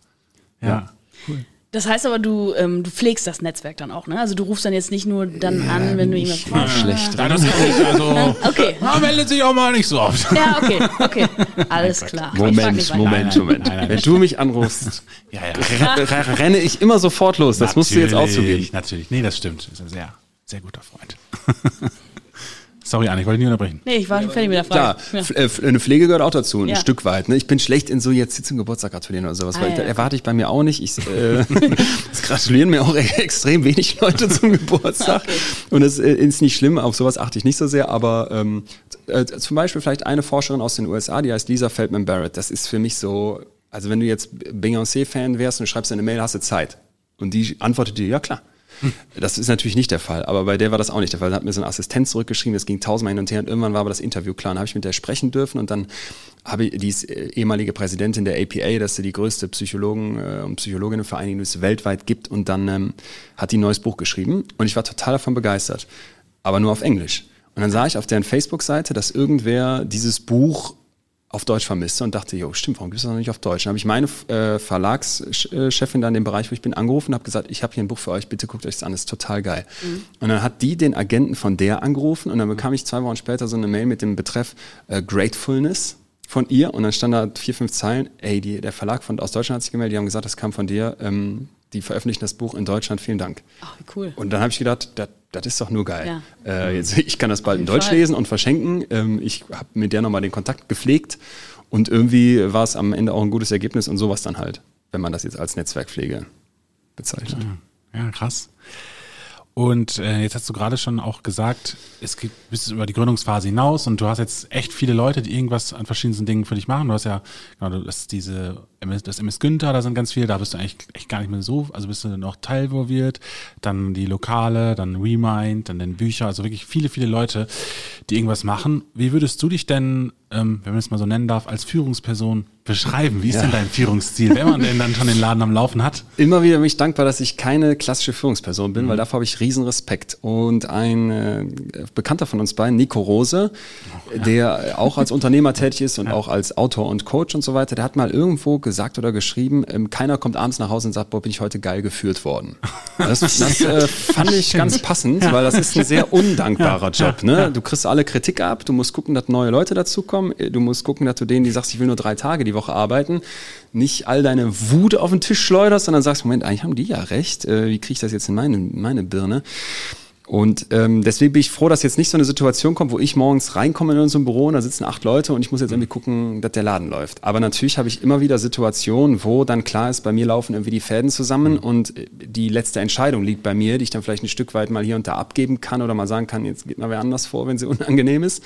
Ja, ja. cool. Das heißt aber, du, ähm, du pflegst das Netzwerk dann auch, ne? Also du rufst dann jetzt nicht nur dann ja, an, wenn du jemanden fragst. Ja, schlecht. Ja, das kann ich also. okay. Man meldet sich auch mal nicht so oft. Ja, okay, okay. Alles klar. Moment, Moment, Moment. Nein, nein, wenn du mich anrufst, ja, ja. renne ich immer sofort los. Das natürlich, musst du jetzt auch zugeben. Natürlich, nee, das stimmt. Das ist ein sehr, sehr guter Freund. Sorry, Anne, ich wollte nicht unterbrechen. Nee, ich war schon fertig mit der Frage. Klar, ja. Äh, eine Pflege gehört auch dazu, ein ja. Stück weit. Ne? Ich bin schlecht in so jetzt zum Geburtstag gratulieren oder sowas, ah, weil ja. erwarte ich bei mir auch nicht. Ich, äh, es gratulieren mir auch extrem wenig Leute zum Geburtstag. Okay. Und das äh, ist nicht schlimm, auf sowas achte ich nicht so sehr, aber ähm, äh, zum Beispiel vielleicht eine Forscherin aus den USA, die heißt Lisa Feldman Barrett. Das ist für mich so, also wenn du jetzt Beyoncé-Fan wärst und du schreibst eine Mail, hast du Zeit. Und die antwortet dir, ja klar. Das ist natürlich nicht der Fall, aber bei der war das auch nicht der Fall. Da hat mir so ein Assistent zurückgeschrieben, das ging tausendmal hin und her und irgendwann war aber das Interview klar. Dann habe ich mit der sprechen dürfen und dann habe ich, die äh, ehemalige Präsidentin der APA, das ist die größte Psychologen- äh, und Psychologinnenvereinigung, die es weltweit gibt und dann ähm, hat die ein neues Buch geschrieben und ich war total davon begeistert, aber nur auf Englisch. Und dann sah ich auf deren Facebook-Seite, dass irgendwer dieses Buch auf Deutsch vermisste und dachte, jo, stimmt, warum gibt es das noch nicht auf Deutsch? Dann habe ich meine äh, Verlagschefin da in dem Bereich, wo ich bin, angerufen und habe gesagt, ich habe hier ein Buch für euch, bitte guckt euch das an, das ist total geil. Mhm. Und dann hat die den Agenten von der angerufen und dann bekam ich zwei Wochen später so eine Mail mit dem Betreff äh, Gratefulness von ihr und dann stand da vier, fünf Zeilen, ey, die, der Verlag von aus Deutschland hat sich gemeldet, die haben gesagt, das kam von dir, ähm, die veröffentlichen das Buch in Deutschland, vielen Dank. Ach, wie cool. Und dann habe ich gedacht, das, das ist doch nur geil. Ja. Äh, jetzt, ich kann das bald in Deutsch Fall. lesen und verschenken. Ähm, ich habe mit der nochmal den Kontakt gepflegt und irgendwie war es am Ende auch ein gutes Ergebnis und sowas dann halt, wenn man das jetzt als Netzwerkpflege bezeichnet. Ja, ja krass. Und äh, jetzt hast du gerade schon auch gesagt, es geht bis über die Gründungsphase hinaus und du hast jetzt echt viele Leute, die irgendwas an verschiedensten Dingen für dich machen. Du hast ja, genau, du hast diese das MS Günther, da sind ganz viele, da bist du eigentlich echt gar nicht mehr so, also bist du noch teilvolviert, dann die Lokale, dann Remind, dann den Bücher, also wirklich viele, viele Leute, die irgendwas machen. Wie würdest du dich denn, ähm, wenn man es mal so nennen darf, als Führungsperson beschreiben? Wie ist ja. denn dein Führungsstil, wenn man denn dann schon den Laden am Laufen hat? Immer wieder bin ich dankbar, dass ich keine klassische Führungsperson bin, mhm. weil davor habe ich riesen Respekt. Und ein äh, Bekannter von uns beiden, Nico Rose, oh, ja. der auch als Unternehmer tätig ist und ja. auch als Autor und Coach und so weiter, der hat mal irgendwo gesagt oder geschrieben, ähm, keiner kommt abends nach Hause und sagt, boah, bin ich heute geil geführt worden. Das, das äh, fand ich ganz passend, weil das ist ein sehr undankbarer Job. Ne? Du kriegst alle Kritik ab, du musst gucken, dass neue Leute dazukommen, du musst gucken, dass du denen, die sagst, ich will nur drei Tage die Woche Woche arbeiten, nicht all deine Wut auf den Tisch schleuderst, sondern sagst, Moment, eigentlich haben die ja recht, äh, wie kriege ich das jetzt in meine, meine Birne? Und ähm, deswegen bin ich froh, dass jetzt nicht so eine Situation kommt, wo ich morgens reinkomme in unserem Büro und da sitzen acht Leute und ich muss jetzt irgendwie gucken, dass der Laden läuft. Aber natürlich habe ich immer wieder Situationen, wo dann klar ist, bei mir laufen irgendwie die Fäden zusammen mhm. und die letzte Entscheidung liegt bei mir, die ich dann vielleicht ein Stück weit mal hier und da abgeben kann oder mal sagen kann, jetzt geht mal wer anders vor, wenn sie unangenehm ist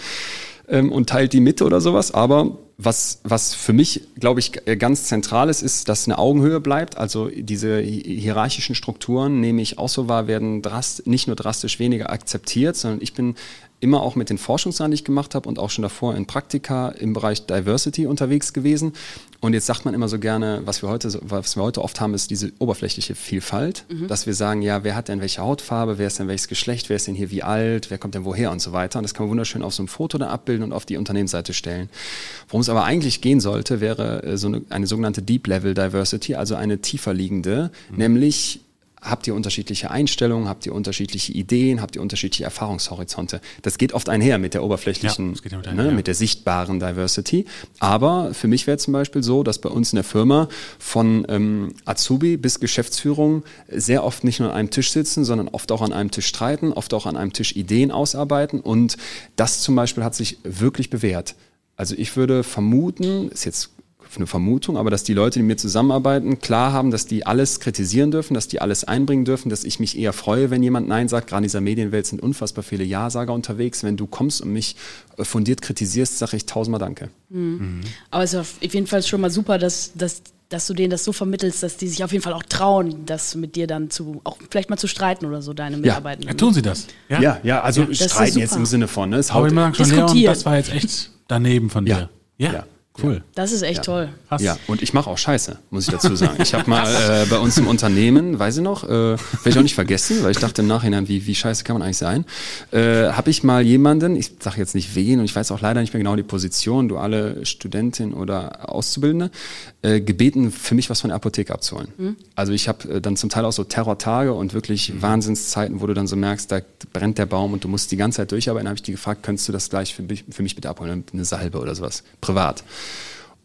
ähm, und teilt die mit oder sowas. Aber was, was für mich, glaube ich, ganz zentral ist, ist, dass eine Augenhöhe bleibt. Also diese hierarchischen Strukturen, nehme ich auch so wahr, werden drast nicht nur drastisch weniger akzeptiert, sondern ich bin immer auch mit den Forschungssachen, die ich gemacht habe und auch schon davor in Praktika im Bereich Diversity unterwegs gewesen. Und jetzt sagt man immer so gerne, was wir heute, was wir heute oft haben, ist diese oberflächliche Vielfalt, mhm. dass wir sagen, ja, wer hat denn welche Hautfarbe, wer ist denn welches Geschlecht, wer ist denn hier wie alt, wer kommt denn woher und so weiter. Und das kann man wunderschön auf so einem Foto dann abbilden und auf die Unternehmensseite stellen. Worum es aber eigentlich gehen sollte, wäre äh, so eine, eine sogenannte Deep Level Diversity, also eine tiefer liegende, mhm. nämlich habt ihr unterschiedliche Einstellungen, habt ihr unterschiedliche Ideen, habt ihr unterschiedliche Erfahrungshorizonte. Das geht oft einher mit der oberflächlichen, ja, mit, ne, mit der sichtbaren Diversity. Aber für mich wäre zum Beispiel so, dass bei uns in der Firma von ähm, Azubi bis Geschäftsführung sehr oft nicht nur an einem Tisch sitzen, sondern oft auch an einem Tisch streiten, oft auch an einem Tisch Ideen ausarbeiten. Und das zum Beispiel hat sich wirklich bewährt. Also ich würde vermuten, ist jetzt eine Vermutung, aber dass die Leute, die mit mir zusammenarbeiten, klar haben, dass die alles kritisieren dürfen, dass die alles einbringen dürfen, dass ich mich eher freue, wenn jemand Nein sagt. Gerade in dieser Medienwelt sind unfassbar viele Ja-Sager unterwegs. Wenn du kommst und mich äh, fundiert kritisierst, sage ich tausendmal Danke. Mhm. Mhm. Aber es ist auf jeden Fall schon mal super, dass, dass dass du denen das so vermittelst, dass die sich auf jeden Fall auch trauen, das mit dir dann zu, auch vielleicht mal zu streiten oder so, deine Mitarbeiter. Ja, tun sie das. Ja, ja, ja also ja, streiten jetzt im Sinne von, ne? Es Aber ich mag schon, Leon, das war jetzt echt daneben von dir. Ja. ja. Cool. Das ist echt ja. toll. Krass. Ja, und ich mache auch Scheiße, muss ich dazu sagen. Ich habe mal äh, bei uns im Unternehmen, weiß ich noch, äh, werde ich auch nicht vergessen, weil ich dachte im Nachhinein, wie, wie scheiße kann man eigentlich sein, äh, habe ich mal jemanden, ich sage jetzt nicht wen und ich weiß auch leider nicht mehr genau die Position, du alle Studentin oder Auszubildende, äh, gebeten, für mich was von der Apotheke abzuholen. Mhm. Also ich habe äh, dann zum Teil auch so Terrortage und wirklich mhm. Wahnsinnszeiten, wo du dann so merkst, da brennt der Baum und du musst die ganze Zeit durcharbeiten. Dann habe ich die gefragt, könntest du das gleich für mich, für mich bitte abholen, eine Salbe oder sowas, privat.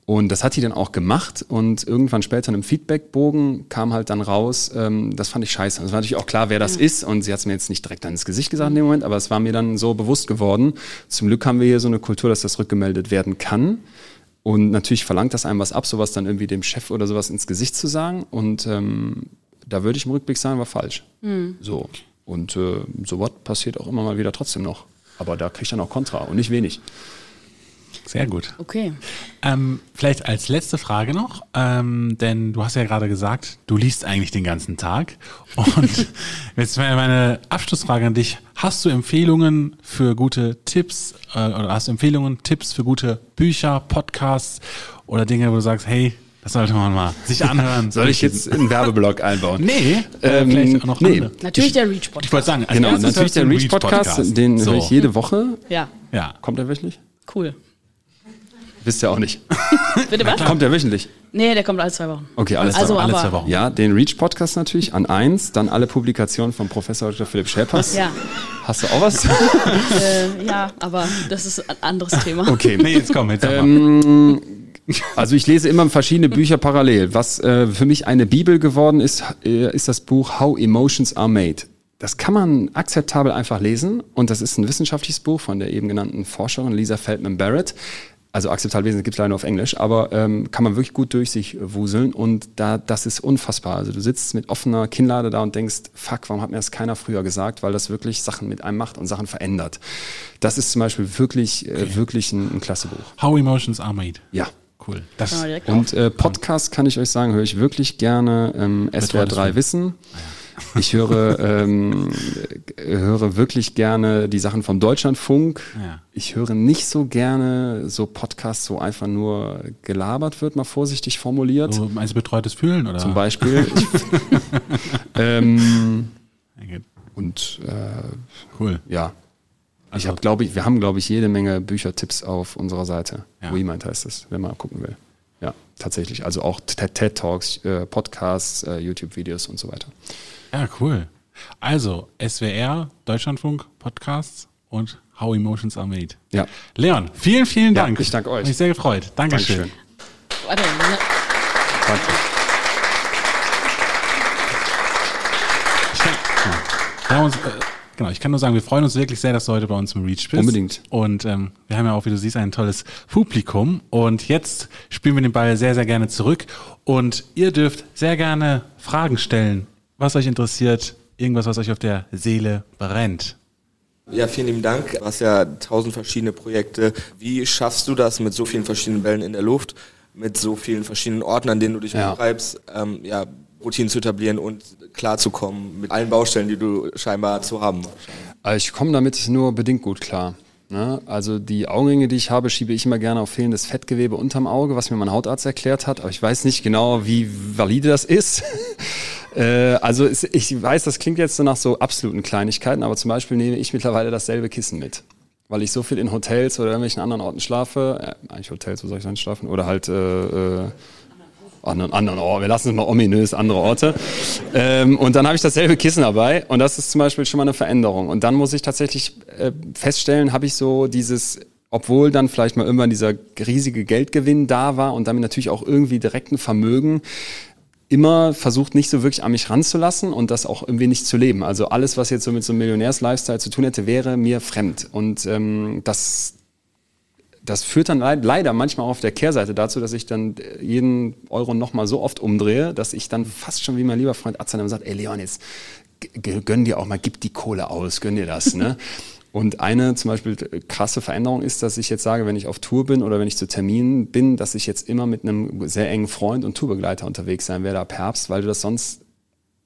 Und das hat die dann auch gemacht und irgendwann später in einem Feedbackbogen kam halt dann raus, ähm, das fand ich scheiße. Es war natürlich auch klar, wer das ja. ist und sie hat es mir jetzt nicht direkt ins Gesicht gesagt in dem Moment, aber es war mir dann so bewusst geworden. Zum Glück haben wir hier so eine Kultur, dass das rückgemeldet werden kann. Und natürlich verlangt das einem was ab, sowas dann irgendwie dem Chef oder sowas ins Gesicht zu sagen. Und ähm, da würde ich im Rückblick sagen, war falsch. Mhm. So. Und äh, sowas passiert auch immer mal wieder trotzdem noch. Aber da kriege ich dann auch Kontra und nicht wenig. Sehr gut. Okay. Ähm, vielleicht als letzte Frage noch, ähm, denn du hast ja gerade gesagt, du liest eigentlich den ganzen Tag. Und jetzt wäre meine Abschlussfrage an dich. Hast du Empfehlungen für gute Tipps äh, oder hast du Empfehlungen, Tipps für gute Bücher, Podcasts oder Dinge, wo du sagst, hey, das sollte man mal sich anhören. Soll ich jetzt einen Werbeblock einbauen? Nee, ähm, vielleicht auch noch nee. Andere. Natürlich der Reach Podcast. Ich wollte sagen, genau, natürlich der Reach Podcast, den so. höre ich jede Woche. Ja. ja. Kommt er wöchentlich? Cool. Wisst ihr auch nicht. Bitte was? Kommt der wöchentlich? Nee, der kommt alle zwei Wochen. Okay, alles also, zwei, alle zwei Wochen. Ja, den Reach-Podcast natürlich an eins, dann alle Publikationen von Professor Dr. Philipp Schäpers. Ja. Hast du auch was? äh, ja, aber das ist ein anderes Thema. Okay. Nee, jetzt komm, jetzt ähm, also ich lese immer verschiedene Bücher parallel. Was äh, für mich eine Bibel geworden ist, äh, ist das Buch How Emotions Are Made. Das kann man akzeptabel einfach lesen und das ist ein wissenschaftliches Buch von der eben genannten Forscherin Lisa Feldman Barrett also Akzeptabelwesen gibt es leider nur auf Englisch, aber ähm, kann man wirklich gut durch sich wuseln und da, das ist unfassbar. Also du sitzt mit offener Kinnlade da und denkst, fuck, warum hat mir das keiner früher gesagt, weil das wirklich Sachen mit einem macht und Sachen verändert. Das ist zum Beispiel wirklich, äh, okay. äh, wirklich ein, ein klasse Buch. How Emotions Are Made. Ja. Cool. Das und äh, Podcast kann ich euch sagen, höre ich wirklich gerne ähm, SWR 3 Wissen. Ah, ja. Ich höre, ähm, höre wirklich gerne die Sachen vom Deutschlandfunk. Ja. Ich höre nicht so gerne so Podcasts, wo einfach nur gelabert wird, mal vorsichtig formuliert. So, meinst betreutes Fühlen? Oder? Zum Beispiel. Ich, ähm, und äh, cool. Ja. Also, ich habe, glaube ich, wir haben, glaube ich, jede Menge Büchertipps auf unserer Seite. Ja. WeMind heißt es, wenn man gucken will. Ja, tatsächlich. Also auch TED Talks, äh, Podcasts, äh, YouTube-Videos und so weiter. Ja, cool. Also, SWR, Deutschlandfunk, Podcasts und How Emotions Are Made. Ja. Leon, vielen, vielen Dank. Ja, ich danke euch. Mich sehr gefreut. Dankeschön. Dankeschön. Warte. Danke. Wir haben uns, äh, genau, ich kann nur sagen, wir freuen uns wirklich sehr, dass du heute bei uns im Reach bist. Unbedingt. Und ähm, wir haben ja auch, wie du siehst, ein tolles Publikum. Und jetzt spielen wir den Ball sehr, sehr gerne zurück. Und ihr dürft sehr gerne Fragen stellen was euch interessiert, irgendwas, was euch auf der Seele brennt. Ja, vielen lieben Dank. Du hast ja tausend verschiedene Projekte. Wie schaffst du das mit so vielen verschiedenen Bällen in der Luft, mit so vielen verschiedenen Orten, an denen du dich ja. umtreibst, ähm, ja, Routinen zu etablieren und klarzukommen mit allen Baustellen, die du scheinbar zu haben? Also ich komme damit nur bedingt gut klar. Ne? Also die Augenringe, die ich habe, schiebe ich immer gerne auf fehlendes Fettgewebe unterm Auge, was mir mein Hautarzt erklärt hat. Aber ich weiß nicht genau, wie valide das ist. Äh, also es, ich weiß, das klingt jetzt so nach so absoluten Kleinigkeiten, aber zum Beispiel nehme ich mittlerweile dasselbe Kissen mit. Weil ich so viel in Hotels oder irgendwelchen anderen Orten schlafe, äh, eigentlich Hotels, wo soll ich dann schlafen? Oder halt äh, äh, an anderen Orten, wir lassen es mal ominös, andere Orte. Ähm, und dann habe ich dasselbe Kissen dabei und das ist zum Beispiel schon mal eine Veränderung. Und dann muss ich tatsächlich äh, feststellen, habe ich so dieses obwohl dann vielleicht mal irgendwann dieser riesige Geldgewinn da war und damit natürlich auch irgendwie direkten Vermögen, immer versucht, nicht so wirklich an mich ranzulassen und das auch irgendwie nicht zu leben. Also alles, was jetzt so mit so einem Millionärs-Lifestyle zu tun hätte, wäre mir fremd. Und ähm, das, das führt dann leider manchmal auch auf der Kehrseite dazu, dass ich dann jeden Euro nochmal so oft umdrehe, dass ich dann fast schon wie mein lieber Freund Azan sagt, ey Leon, jetzt gönn dir auch mal, gib die Kohle aus, gönn dir das. Ne? Und eine zum Beispiel krasse Veränderung ist, dass ich jetzt sage, wenn ich auf Tour bin oder wenn ich zu Terminen bin, dass ich jetzt immer mit einem sehr engen Freund und Tourbegleiter unterwegs sein werde ab Herbst, weil du das sonst,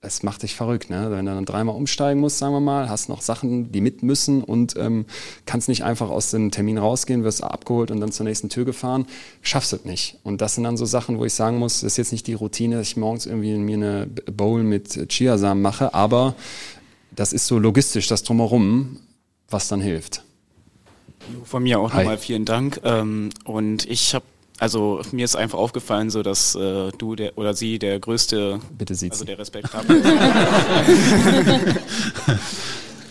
es macht dich verrückt, ne? Wenn du dann dreimal umsteigen musst, sagen wir mal, hast noch Sachen, die mit müssen und ähm, kannst nicht einfach aus dem Termin rausgehen, wirst abgeholt und dann zur nächsten Tür gefahren, schaffst du es nicht. Und das sind dann so Sachen, wo ich sagen muss, das ist jetzt nicht die Routine, dass ich morgens irgendwie mir eine Bowl mit Chiasamen mache, aber das ist so logistisch, das drumherum was dann hilft. Von mir auch nochmal vielen Dank. Ähm, und ich habe also mir ist einfach aufgefallen, so dass äh, du der oder sie der größte, bitte sieht also der Respekt haben.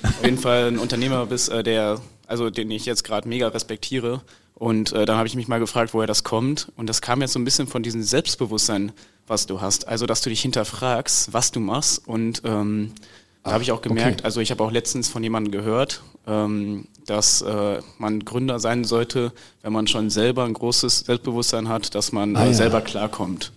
Auf jeden Fall ein Unternehmer bist, äh, der also den ich jetzt gerade mega respektiere. Und äh, dann habe ich mich mal gefragt, woher das kommt. Und das kam jetzt so ein bisschen von diesem Selbstbewusstsein, was du hast. Also dass du dich hinterfragst, was du machst und ähm, da habe ich auch gemerkt, okay. also ich habe auch letztens von jemandem gehört, ähm, dass äh, man Gründer sein sollte, wenn man schon selber ein großes Selbstbewusstsein hat, dass man ah, äh, ja. selber klarkommt.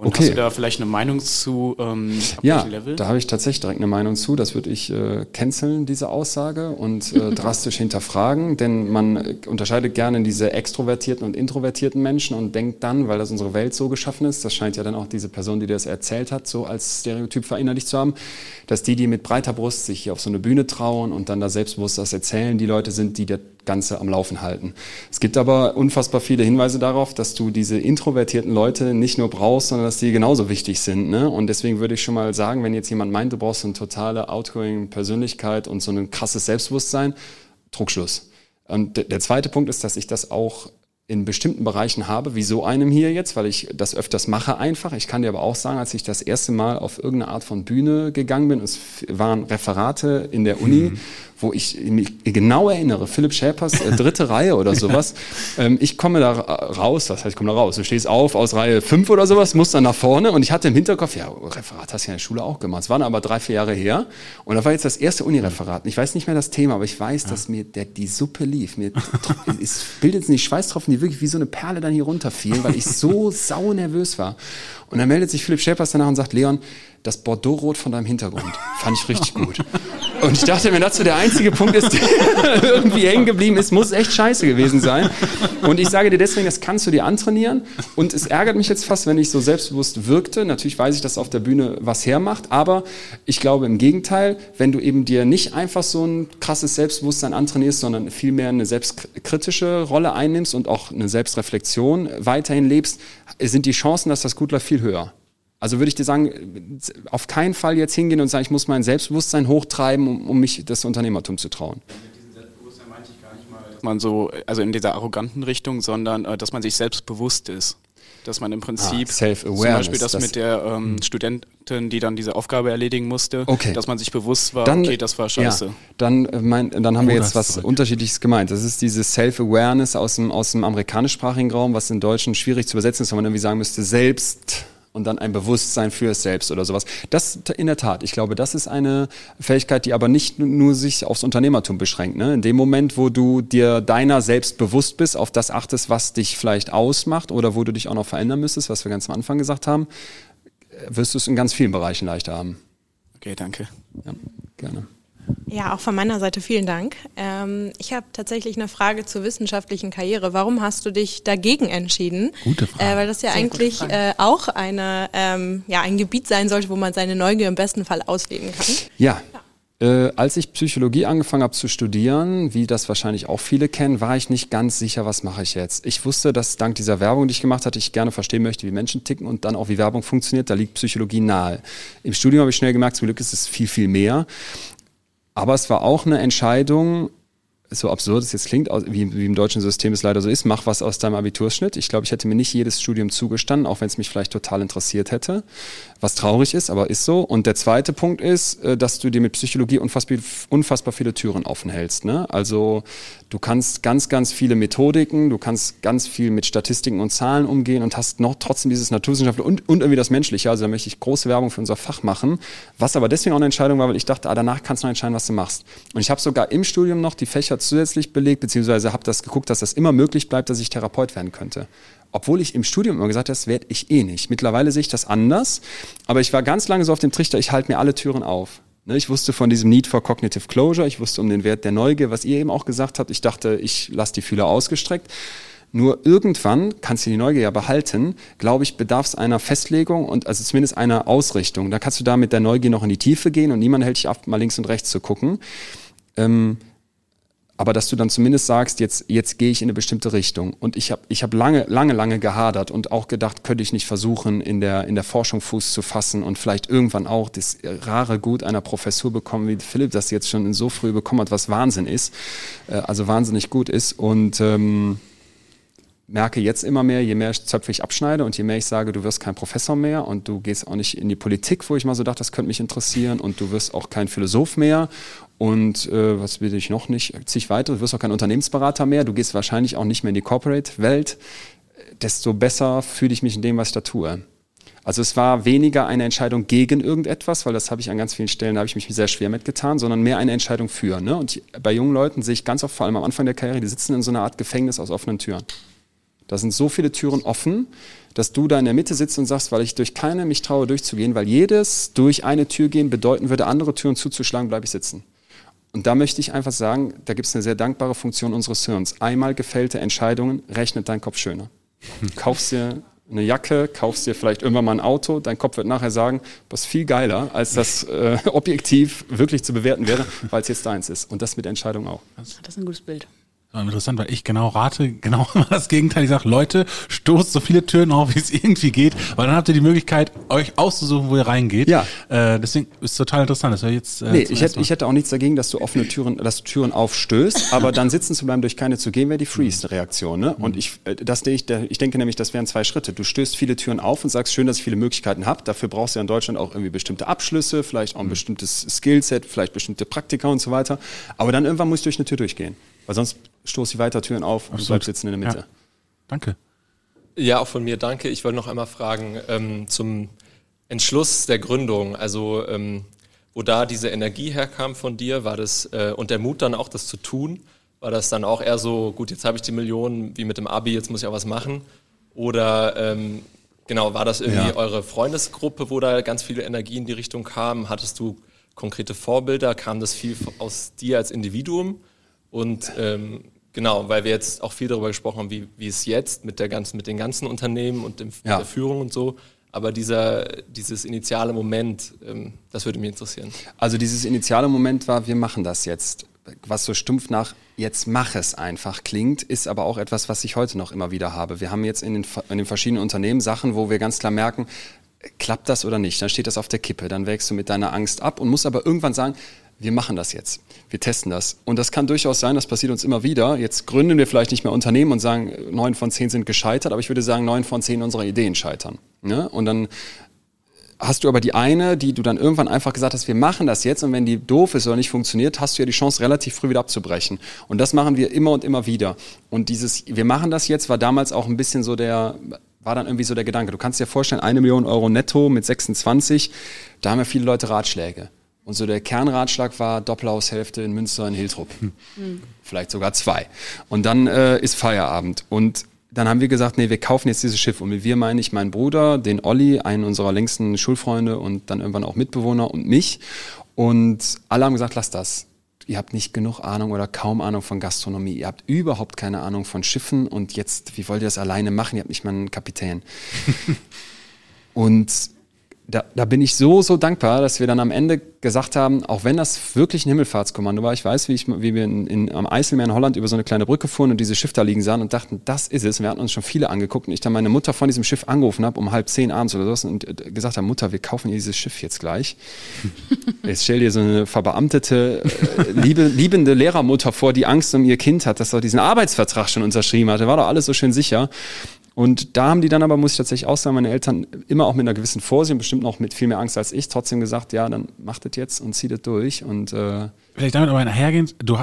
Und okay. hast du da vielleicht eine Meinung zu? Ähm, ja, da habe ich tatsächlich direkt eine Meinung zu. Das würde ich äh, canceln, diese Aussage, und äh, drastisch hinterfragen. Denn man äh, unterscheidet gerne diese extrovertierten und introvertierten Menschen und denkt dann, weil das unsere Welt so geschaffen ist, das scheint ja dann auch diese Person, die das erzählt hat, so als Stereotyp verinnerlicht zu haben, dass die, die mit breiter Brust sich hier auf so eine Bühne trauen und dann da selbstbewusst das erzählen, die Leute sind, die der Ganze am Laufen halten. Es gibt aber unfassbar viele Hinweise darauf, dass du diese introvertierten Leute nicht nur brauchst, sondern dass die genauso wichtig sind. Ne? Und deswegen würde ich schon mal sagen, wenn jetzt jemand meint, du brauchst so eine totale outgoing Persönlichkeit und so ein krasses Selbstbewusstsein, Druckschluss. Und der zweite Punkt ist, dass ich das auch in bestimmten Bereichen habe, wie so einem hier jetzt, weil ich das öfters mache einfach. Ich kann dir aber auch sagen, als ich das erste Mal auf irgendeine Art von Bühne gegangen bin, es waren Referate in der Uni, mhm wo ich mich genau erinnere, Philipp Schäpers, äh, dritte Reihe oder sowas. Ähm, ich komme da raus, das heißt, ich komme da raus. Du stehst auf aus Reihe fünf oder sowas, musst dann nach vorne und ich hatte im Hinterkopf, ja, Referat hast du ja in der Schule auch gemacht. Es waren aber drei, vier Jahre her und da war jetzt das erste Uni-Referat. Ich weiß nicht mehr das Thema, aber ich weiß, dass mir der, die Suppe lief. Mir es bildet nicht Schweißtropfen, die wirklich wie so eine Perle dann hier runterfielen, weil ich so sau nervös war. Und dann meldet sich Philipp Schäpers danach und sagt, Leon, das Bordeaux-Rot von deinem Hintergrund. Fand ich richtig gut. Und ich dachte, das so der einzige Punkt ist, der irgendwie hängen geblieben ist, muss echt scheiße gewesen sein. Und ich sage dir deswegen, das kannst du dir antrainieren. Und es ärgert mich jetzt fast, wenn ich so selbstbewusst wirkte. Natürlich weiß ich, dass auf der Bühne was hermacht. Aber ich glaube im Gegenteil, wenn du eben dir nicht einfach so ein krasses Selbstbewusstsein antrainierst, sondern vielmehr eine selbstkritische Rolle einnimmst und auch eine Selbstreflexion weiterhin lebst, sind die Chancen, dass das gut läuft, viel höher. Also würde ich dir sagen, auf keinen Fall jetzt hingehen und sagen, ich muss mein Selbstbewusstsein hochtreiben, um, um mich das Unternehmertum zu trauen man so, also in dieser arroganten Richtung, sondern äh, dass man sich selbst bewusst ist. Dass man im Prinzip ah, zum Beispiel das, das, mit der ähm, hm. Studentin, die dann diese Aufgabe erledigen musste, okay. dass man sich bewusst war, dann, okay, das war scheiße. Ja, dann, äh, mein, dann haben oh, wir jetzt was zurück. Unterschiedliches gemeint. Das ist diese Self-Awareness aus dem, aus dem amerikanischsprachigen Raum, was in Deutschen schwierig zu übersetzen ist, wenn man irgendwie sagen müsste, selbst und dann ein Bewusstsein für es selbst oder sowas. Das in der Tat. Ich glaube, das ist eine Fähigkeit, die aber nicht nur sich aufs Unternehmertum beschränkt. Ne? In dem Moment, wo du dir deiner selbst bewusst bist, auf das achtest, was dich vielleicht ausmacht oder wo du dich auch noch verändern müsstest, was wir ganz am Anfang gesagt haben, wirst du es in ganz vielen Bereichen leichter haben. Okay, danke. Ja, gerne. Ja, auch von meiner Seite vielen Dank. Ähm, ich habe tatsächlich eine Frage zur wissenschaftlichen Karriere. Warum hast du dich dagegen entschieden? Gute Frage. Äh, weil das ja Sehr eigentlich äh, auch eine, ähm, ja, ein Gebiet sein sollte, wo man seine Neugier im besten Fall ausleben kann. Ja. ja. Äh, als ich Psychologie angefangen habe zu studieren, wie das wahrscheinlich auch viele kennen, war ich nicht ganz sicher, was mache ich jetzt. Ich wusste, dass dank dieser Werbung, die ich gemacht hatte, ich gerne verstehen möchte, wie Menschen ticken und dann auch, wie Werbung funktioniert. Da liegt Psychologie nahe. Im Studium habe ich schnell gemerkt, zum Glück ist es viel, viel mehr. Aber es war auch eine Entscheidung, so absurd es jetzt klingt, wie, wie, im deutschen System es leider so ist, mach was aus deinem Abiturschnitt. Ich glaube, ich hätte mir nicht jedes Studium zugestanden, auch wenn es mich vielleicht total interessiert hätte was traurig ist, aber ist so. Und der zweite Punkt ist, äh, dass du dir mit Psychologie unfassbar, unfassbar viele Türen offen hältst. Ne? Also du kannst ganz, ganz viele Methodiken, du kannst ganz viel mit Statistiken und Zahlen umgehen und hast noch trotzdem dieses Naturwissenschaftliche und, und irgendwie das Menschliche. Also da möchte ich große Werbung für unser Fach machen. Was aber deswegen auch eine Entscheidung war, weil ich dachte, ah, danach kannst du noch entscheiden, was du machst. Und ich habe sogar im Studium noch die Fächer zusätzlich belegt, beziehungsweise habe das geguckt, dass das immer möglich bleibt, dass ich Therapeut werden könnte obwohl ich im Studium immer gesagt habe, das werde ich eh nicht. Mittlerweile sehe ich das anders, aber ich war ganz lange so auf dem Trichter, ich halte mir alle Türen auf. Ne, ich wusste von diesem Need for Cognitive Closure, ich wusste um den Wert der Neugier, was ihr eben auch gesagt habt. Ich dachte, ich lasse die Fühler ausgestreckt. Nur irgendwann kannst du die Neugier ja behalten, glaube ich, bedarf es einer Festlegung und also zumindest einer Ausrichtung. Da kannst du da mit der Neugier noch in die Tiefe gehen und niemand hält dich ab, mal links und rechts zu gucken. Ähm, aber dass du dann zumindest sagst, jetzt, jetzt gehe ich in eine bestimmte Richtung. Und ich habe ich hab lange, lange, lange gehadert und auch gedacht, könnte ich nicht versuchen, in der, in der Forschung Fuß zu fassen und vielleicht irgendwann auch das rare Gut einer Professur bekommen, wie Philipp das jetzt schon in so früh bekommen hat, was Wahnsinn ist, äh, also wahnsinnig gut ist. Und ähm, merke jetzt immer mehr, je mehr Zöpfe ich abschneide und je mehr ich sage, du wirst kein Professor mehr und du gehst auch nicht in die Politik, wo ich mal so dachte, das könnte mich interessieren und du wirst auch kein Philosoph mehr und äh, was will ich noch nicht? Zig weiter. Du wirst auch kein Unternehmensberater mehr. Du gehst wahrscheinlich auch nicht mehr in die Corporate-Welt. Desto besser fühle ich mich in dem, was ich da tue. Also es war weniger eine Entscheidung gegen irgendetwas, weil das habe ich an ganz vielen Stellen, da habe ich mich sehr schwer mitgetan, sondern mehr eine Entscheidung für. Ne? Und bei jungen Leuten sehe ich ganz oft, vor allem am Anfang der Karriere, die sitzen in so einer Art Gefängnis aus offenen Türen. Da sind so viele Türen offen, dass du da in der Mitte sitzt und sagst, weil ich durch keine mich traue durchzugehen, weil jedes durch eine Tür gehen bedeuten würde, andere Türen zuzuschlagen, bleibe ich sitzen. Und da möchte ich einfach sagen, da gibt es eine sehr dankbare Funktion unseres Hirns. Einmal gefällte Entscheidungen rechnet dein Kopf schöner. Kaufst dir eine Jacke, kaufst dir vielleicht irgendwann mal ein Auto, dein Kopf wird nachher sagen, was viel geiler, als das äh, objektiv wirklich zu bewerten wäre, weil es jetzt deins ist. Und das mit Entscheidungen auch. Das ist ein gutes Bild. Interessant, weil ich genau rate, genau das Gegenteil. Ich sage, Leute, stoßt so viele Türen auf, wie es irgendwie geht, weil dann habt ihr die Möglichkeit, euch auszusuchen, wo ihr reingeht. Ja. Äh, deswegen ist es total interessant. Das jetzt. Äh, nee, ich hätte, ich hätte auch nichts dagegen, dass du offene Türen, dass du Türen aufstößt, aber dann sitzen zu bleiben, durch keine zu gehen, wäre die Freeze-Reaktion. Ne? Und ich, äh, das, ich, ich denke nämlich, das wären zwei Schritte. Du stößt viele Türen auf und sagst, schön, dass ich viele Möglichkeiten habe. Dafür brauchst du ja in Deutschland auch irgendwie bestimmte Abschlüsse, vielleicht auch ein mhm. bestimmtes Skillset, vielleicht bestimmte Praktika und so weiter. Aber dann irgendwann musst du durch eine Tür durchgehen. Weil sonst stoße ich weiter Türen auf Absolut. und bleib sitzen in der Mitte. Ja. Danke. Ja, auch von mir danke. Ich wollte noch einmal fragen ähm, zum Entschluss der Gründung, also ähm, wo da diese Energie herkam von dir, war das äh, und der Mut dann auch, das zu tun, war das dann auch eher so, gut, jetzt habe ich die Millionen wie mit dem Abi, jetzt muss ich auch was machen? Oder ähm, Genau, war das irgendwie ja. eure Freundesgruppe, wo da ganz viele Energie in die Richtung kam? Hattest du konkrete Vorbilder? Kam das viel aus dir als Individuum? Und ähm, genau, weil wir jetzt auch viel darüber gesprochen haben, wie, wie es jetzt mit, der ganzen, mit den ganzen Unternehmen und dem, ja. der Führung und so. Aber dieser, dieses initiale Moment, ähm, das würde mich interessieren. Also dieses initiale Moment war, wir machen das jetzt was so stumpf nach jetzt mach es einfach klingt, ist aber auch etwas, was ich heute noch immer wieder habe. Wir haben jetzt in den, in den verschiedenen Unternehmen Sachen, wo wir ganz klar merken, klappt das oder nicht? Dann steht das auf der Kippe, dann wächst du mit deiner Angst ab und musst aber irgendwann sagen, wir machen das jetzt. Wir testen das. Und das kann durchaus sein, das passiert uns immer wieder. Jetzt gründen wir vielleicht nicht mehr Unternehmen und sagen, neun von zehn sind gescheitert, aber ich würde sagen, neun von zehn unserer Ideen scheitern. Ne? Und dann hast du aber die eine, die du dann irgendwann einfach gesagt hast, wir machen das jetzt und wenn die doof ist oder nicht funktioniert, hast du ja die Chance, relativ früh wieder abzubrechen. Und das machen wir immer und immer wieder. Und dieses, wir machen das jetzt, war damals auch ein bisschen so der, war dann irgendwie so der Gedanke. Du kannst dir vorstellen, eine Million Euro netto mit 26, da haben ja viele Leute Ratschläge. Und so der Kernratschlag war Doppelhaushälfte in Münster in Hiltrup. Hm. Vielleicht sogar zwei. Und dann äh, ist Feierabend. Und dann haben wir gesagt, nee, wir kaufen jetzt dieses Schiff. Und mit wir meine ich meinen Bruder, den Olli, einen unserer längsten Schulfreunde und dann irgendwann auch Mitbewohner und mich. Und alle haben gesagt, lass das. Ihr habt nicht genug Ahnung oder kaum Ahnung von Gastronomie. Ihr habt überhaupt keine Ahnung von Schiffen. Und jetzt, wie wollt ihr das alleine machen? Ihr habt nicht mal einen Kapitän. und da, da bin ich so, so dankbar, dass wir dann am Ende gesagt haben, auch wenn das wirklich ein Himmelfahrtskommando war, ich weiß, wie, ich, wie wir in, in, am Eiselmeer in Holland über so eine kleine Brücke fuhren und diese Schiff da liegen sahen und dachten, das ist es. Wir hatten uns schon viele angeguckt und ich dann meine Mutter von diesem Schiff angerufen habe, um halb zehn abends oder so, und äh, gesagt habe, Mutter, wir kaufen dieses Schiff jetzt gleich. Jetzt stell dir so eine verbeamtete, äh, liebe, liebende Lehrermutter vor, die Angst um ihr Kind hat, dass er diesen Arbeitsvertrag schon unterschrieben hatte. War doch alles so schön sicher. Und da haben die dann aber, muss ich tatsächlich auch sagen, meine Eltern immer auch mit einer gewissen Vorsicht bestimmt noch mit viel mehr Angst als ich, trotzdem gesagt, ja, dann macht das jetzt und zieht das durch. Und äh, Vielleicht damit aber einhergehen, du,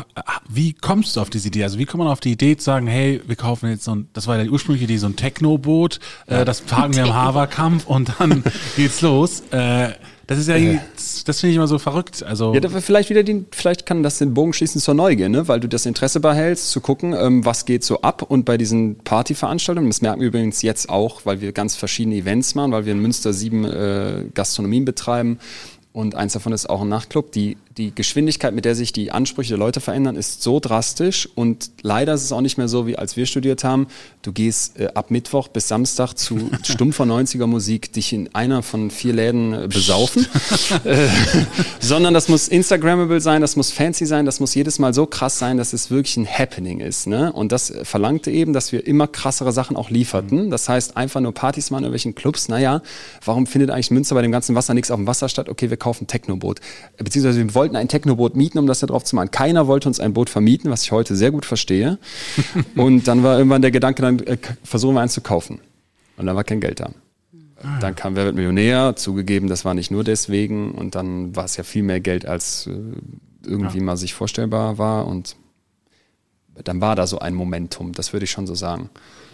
wie kommst du auf diese Idee? Also wie kommt man auf die Idee zu sagen, hey, wir kaufen jetzt so ein, das war ja die ursprüngliche Idee, so ein Techno-Boot, äh, das fahren wir im Haverkampf und dann geht's los. Äh, das ist ja, äh. das finde ich immer so verrückt. Also ja, vielleicht wieder den, vielleicht kann das den Bogen schließen zur Neugier, ne? weil du das Interesse behältst, zu gucken, ähm, was geht so ab. Und bei diesen Partyveranstaltungen, das merken wir übrigens jetzt auch, weil wir ganz verschiedene Events machen, weil wir in Münster sieben äh, Gastronomien betreiben. Und eins davon ist auch ein Nachtclub. Die die Geschwindigkeit, mit der sich die Ansprüche der Leute verändern, ist so drastisch und leider ist es auch nicht mehr so, wie als wir studiert haben. Du gehst äh, ab Mittwoch bis Samstag zu stumpfer 90er Musik dich in einer von vier Läden äh, besaufen, äh, sondern das muss Instagrammable sein, das muss fancy sein, das muss jedes Mal so krass sein, dass es wirklich ein Happening ist. Ne? Und das verlangte eben, dass wir immer krassere Sachen auch lieferten. Das heißt, einfach nur Partys machen in irgendwelchen Clubs. Naja, warum findet eigentlich Münster bei dem ganzen Wasser nichts auf dem Wasser statt? Okay, wir kaufen Technoboot. Beziehungsweise wir wollten ein Technoboot mieten, um das da drauf zu machen. Keiner wollte uns ein Boot vermieten, was ich heute sehr gut verstehe. und dann war irgendwann der Gedanke, dann äh, versuchen wir eins zu kaufen. Und dann war kein Geld da. Ah. Dann kam Wer wird Millionär, zugegeben, das war nicht nur deswegen. Und dann war es ja viel mehr Geld, als äh, irgendwie ja. mal sich vorstellbar war. Und dann war da so ein Momentum, das würde ich schon so sagen.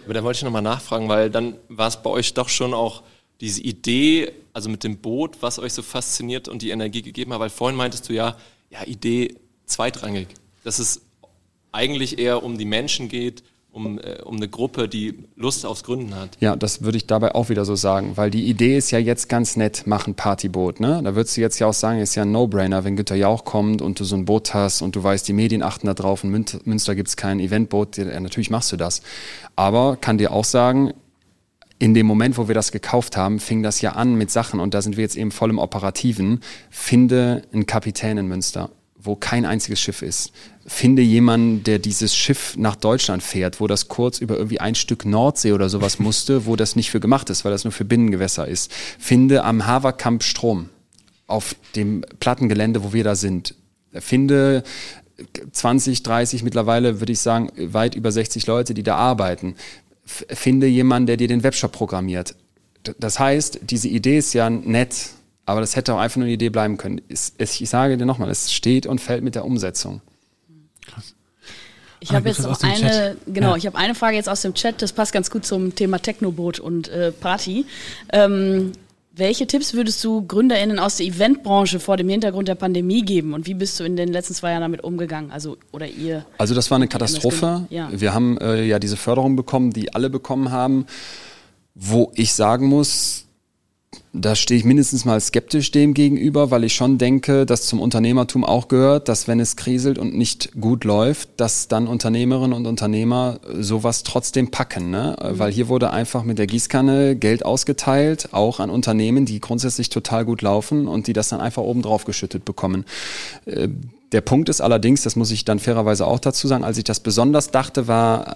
Aber da wollte ich nochmal nachfragen, weil dann war es bei euch doch schon auch diese Idee, also mit dem Boot, was euch so fasziniert und die Energie gegeben hat? Weil vorhin meintest du ja, ja, Idee zweitrangig. Dass es eigentlich eher um die Menschen geht, um, äh, um eine Gruppe, die Lust aufs Gründen hat. Ja, das würde ich dabei auch wieder so sagen, weil die Idee ist ja jetzt ganz nett, machen Partyboot. Ne? Da würdest du jetzt ja auch sagen, ist ja ein No-Brainer, wenn Günter Jauch kommt und du so ein Boot hast und du weißt, die Medien achten da drauf, in Münster gibt es kein Eventboot, ja, natürlich machst du das. Aber kann dir auch sagen, in dem Moment, wo wir das gekauft haben, fing das ja an mit Sachen und da sind wir jetzt eben voll im Operativen. Finde einen Kapitän in Münster, wo kein einziges Schiff ist. Finde jemanden, der dieses Schiff nach Deutschland fährt, wo das kurz über irgendwie ein Stück Nordsee oder sowas musste, wo das nicht für gemacht ist, weil das nur für Binnengewässer ist. Finde am Haverkamp Strom auf dem Plattengelände, wo wir da sind. Finde 20, 30 mittlerweile, würde ich sagen, weit über 60 Leute, die da arbeiten finde jemanden, der dir den Webshop programmiert. Das heißt, diese Idee ist ja nett, aber das hätte auch einfach nur eine Idee bleiben können. ich sage dir nochmal, es steht und fällt mit der Umsetzung. Krass. Ich habe jetzt noch eine, Chat. genau, ja. ich habe eine Frage jetzt aus dem Chat, das passt ganz gut zum Thema Technoboot und äh, Party. Ähm, welche Tipps würdest du GründerInnen aus der Eventbranche vor dem Hintergrund der Pandemie geben und wie bist du in den letzten zwei Jahren damit umgegangen? Also, oder ihr? Also, das war eine Katastrophe. Ja. Wir haben äh, ja diese Förderung bekommen, die alle bekommen haben. wo ich sagen muss, da stehe ich mindestens mal skeptisch dem gegenüber, weil ich schon denke, dass zum Unternehmertum auch gehört, dass wenn es kriselt und nicht gut läuft, dass dann Unternehmerinnen und Unternehmer sowas trotzdem packen. Ne? Mhm. Weil hier wurde einfach mit der Gießkanne Geld ausgeteilt, auch an Unternehmen, die grundsätzlich total gut laufen und die das dann einfach oben drauf geschüttet bekommen. Äh, der Punkt ist allerdings, das muss ich dann fairerweise auch dazu sagen, als ich das besonders dachte, war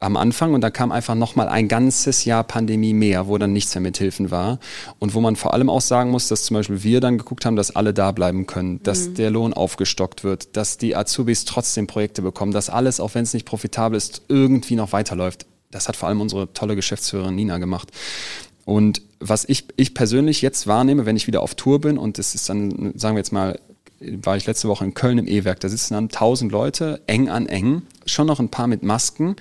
am Anfang und da kam einfach nochmal ein ganzes Jahr Pandemie mehr, wo dann nichts mehr mit Hilfen war und wo man vor allem auch sagen muss, dass zum Beispiel wir dann geguckt haben, dass alle da bleiben können, dass mhm. der Lohn aufgestockt wird, dass die Azubis trotzdem Projekte bekommen, dass alles, auch wenn es nicht profitabel ist, irgendwie noch weiterläuft. Das hat vor allem unsere tolle Geschäftsführerin Nina gemacht. Und was ich, ich persönlich jetzt wahrnehme, wenn ich wieder auf Tour bin und das ist dann, sagen wir jetzt mal, war ich letzte Woche in Köln im E-Werk, da sitzen dann tausend Leute eng an eng, schon noch ein paar mit Masken,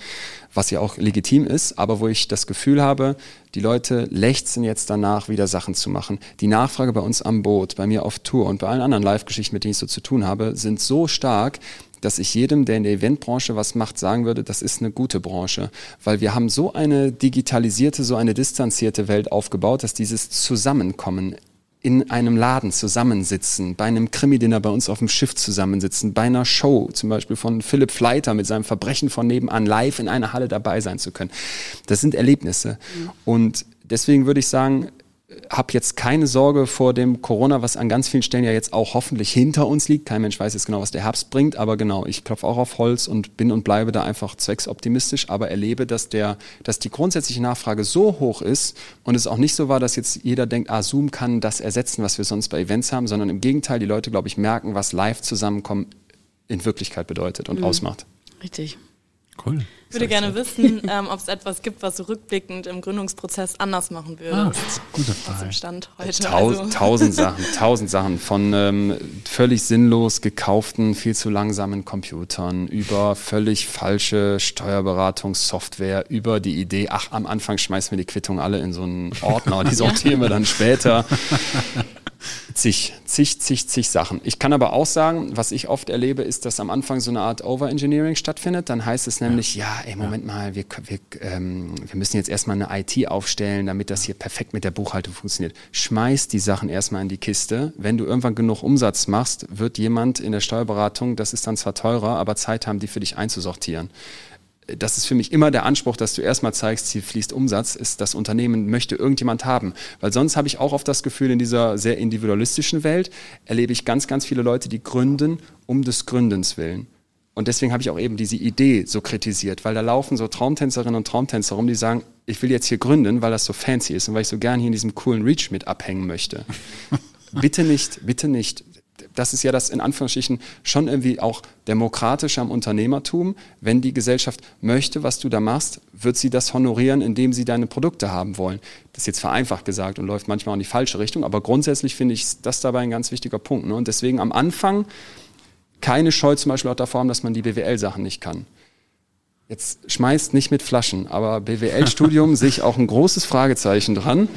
was ja auch legitim ist, aber wo ich das Gefühl habe, die Leute lechzen jetzt danach, wieder Sachen zu machen. Die Nachfrage bei uns am Boot, bei mir auf Tour und bei allen anderen Live-Geschichten, mit denen ich so zu tun habe, sind so stark, dass ich jedem, der in der Eventbranche was macht, sagen würde, das ist eine gute Branche. Weil wir haben so eine digitalisierte, so eine distanzierte Welt aufgebaut, dass dieses Zusammenkommen in einem Laden zusammensitzen, bei einem Krimi-Dinner bei uns auf dem Schiff zusammensitzen, bei einer Show, zum Beispiel von Philipp Fleiter mit seinem Verbrechen von nebenan live in einer Halle dabei sein zu können. Das sind Erlebnisse. Mhm. Und deswegen würde ich sagen, habe jetzt keine Sorge vor dem Corona, was an ganz vielen Stellen ja jetzt auch hoffentlich hinter uns liegt. Kein Mensch weiß jetzt genau, was der Herbst bringt, aber genau, ich klopfe auch auf Holz und bin und bleibe da einfach zwecksoptimistisch, aber erlebe, dass der, dass die grundsätzliche Nachfrage so hoch ist und es auch nicht so war, dass jetzt jeder denkt, ah, Zoom kann das ersetzen, was wir sonst bei Events haben, sondern im Gegenteil, die Leute, glaube ich, merken, was live zusammenkommen in Wirklichkeit bedeutet und mhm. ausmacht. Richtig. Cool. Ich würde gerne wissen, ähm, ob es etwas gibt, was du rückblickend im Gründungsprozess anders machen würdest. Ah, gute Frage. Aus dem Stand heute. Taus also. Tausend Sachen, tausend Sachen. Von ähm, völlig sinnlos gekauften, viel zu langsamen Computern über völlig falsche Steuerberatungssoftware, über die Idee, ach, am Anfang schmeißen wir die Quittung alle in so einen Ordner, die sortieren wir dann später zig, zig, zig, zig Sachen. Ich kann aber auch sagen, was ich oft erlebe, ist, dass am Anfang so eine Art Overengineering stattfindet. Dann heißt es nämlich, ja, ja ey, Moment ja. mal, wir, wir, ähm, wir müssen jetzt erstmal eine IT aufstellen, damit das hier perfekt mit der Buchhaltung funktioniert. Schmeiß die Sachen erstmal in die Kiste. Wenn du irgendwann genug Umsatz machst, wird jemand in der Steuerberatung, das ist dann zwar teurer, aber Zeit haben, die für dich einzusortieren das ist für mich immer der Anspruch, dass du erstmal zeigst, hier fließt Umsatz, ist das Unternehmen möchte irgendjemand haben. Weil sonst habe ich auch oft das Gefühl, in dieser sehr individualistischen Welt erlebe ich ganz, ganz viele Leute, die gründen um des Gründens willen. Und deswegen habe ich auch eben diese Idee so kritisiert, weil da laufen so Traumtänzerinnen und Traumtänzer rum, die sagen, ich will jetzt hier gründen, weil das so fancy ist und weil ich so gern hier in diesem coolen Reach mit abhängen möchte. bitte nicht, bitte nicht das ist ja das in Anführungsstrichen schon irgendwie auch demokratisch am Unternehmertum. Wenn die Gesellschaft möchte, was du da machst, wird sie das honorieren, indem sie deine Produkte haben wollen. Das ist jetzt vereinfacht gesagt und läuft manchmal auch in die falsche Richtung, aber grundsätzlich finde ich das dabei ein ganz wichtiger Punkt. Ne? Und deswegen am Anfang keine Scheu zum Beispiel auch davor haben, dass man die BWL-Sachen nicht kann. Jetzt schmeißt nicht mit Flaschen, aber BWL-Studium sehe ich auch ein großes Fragezeichen dran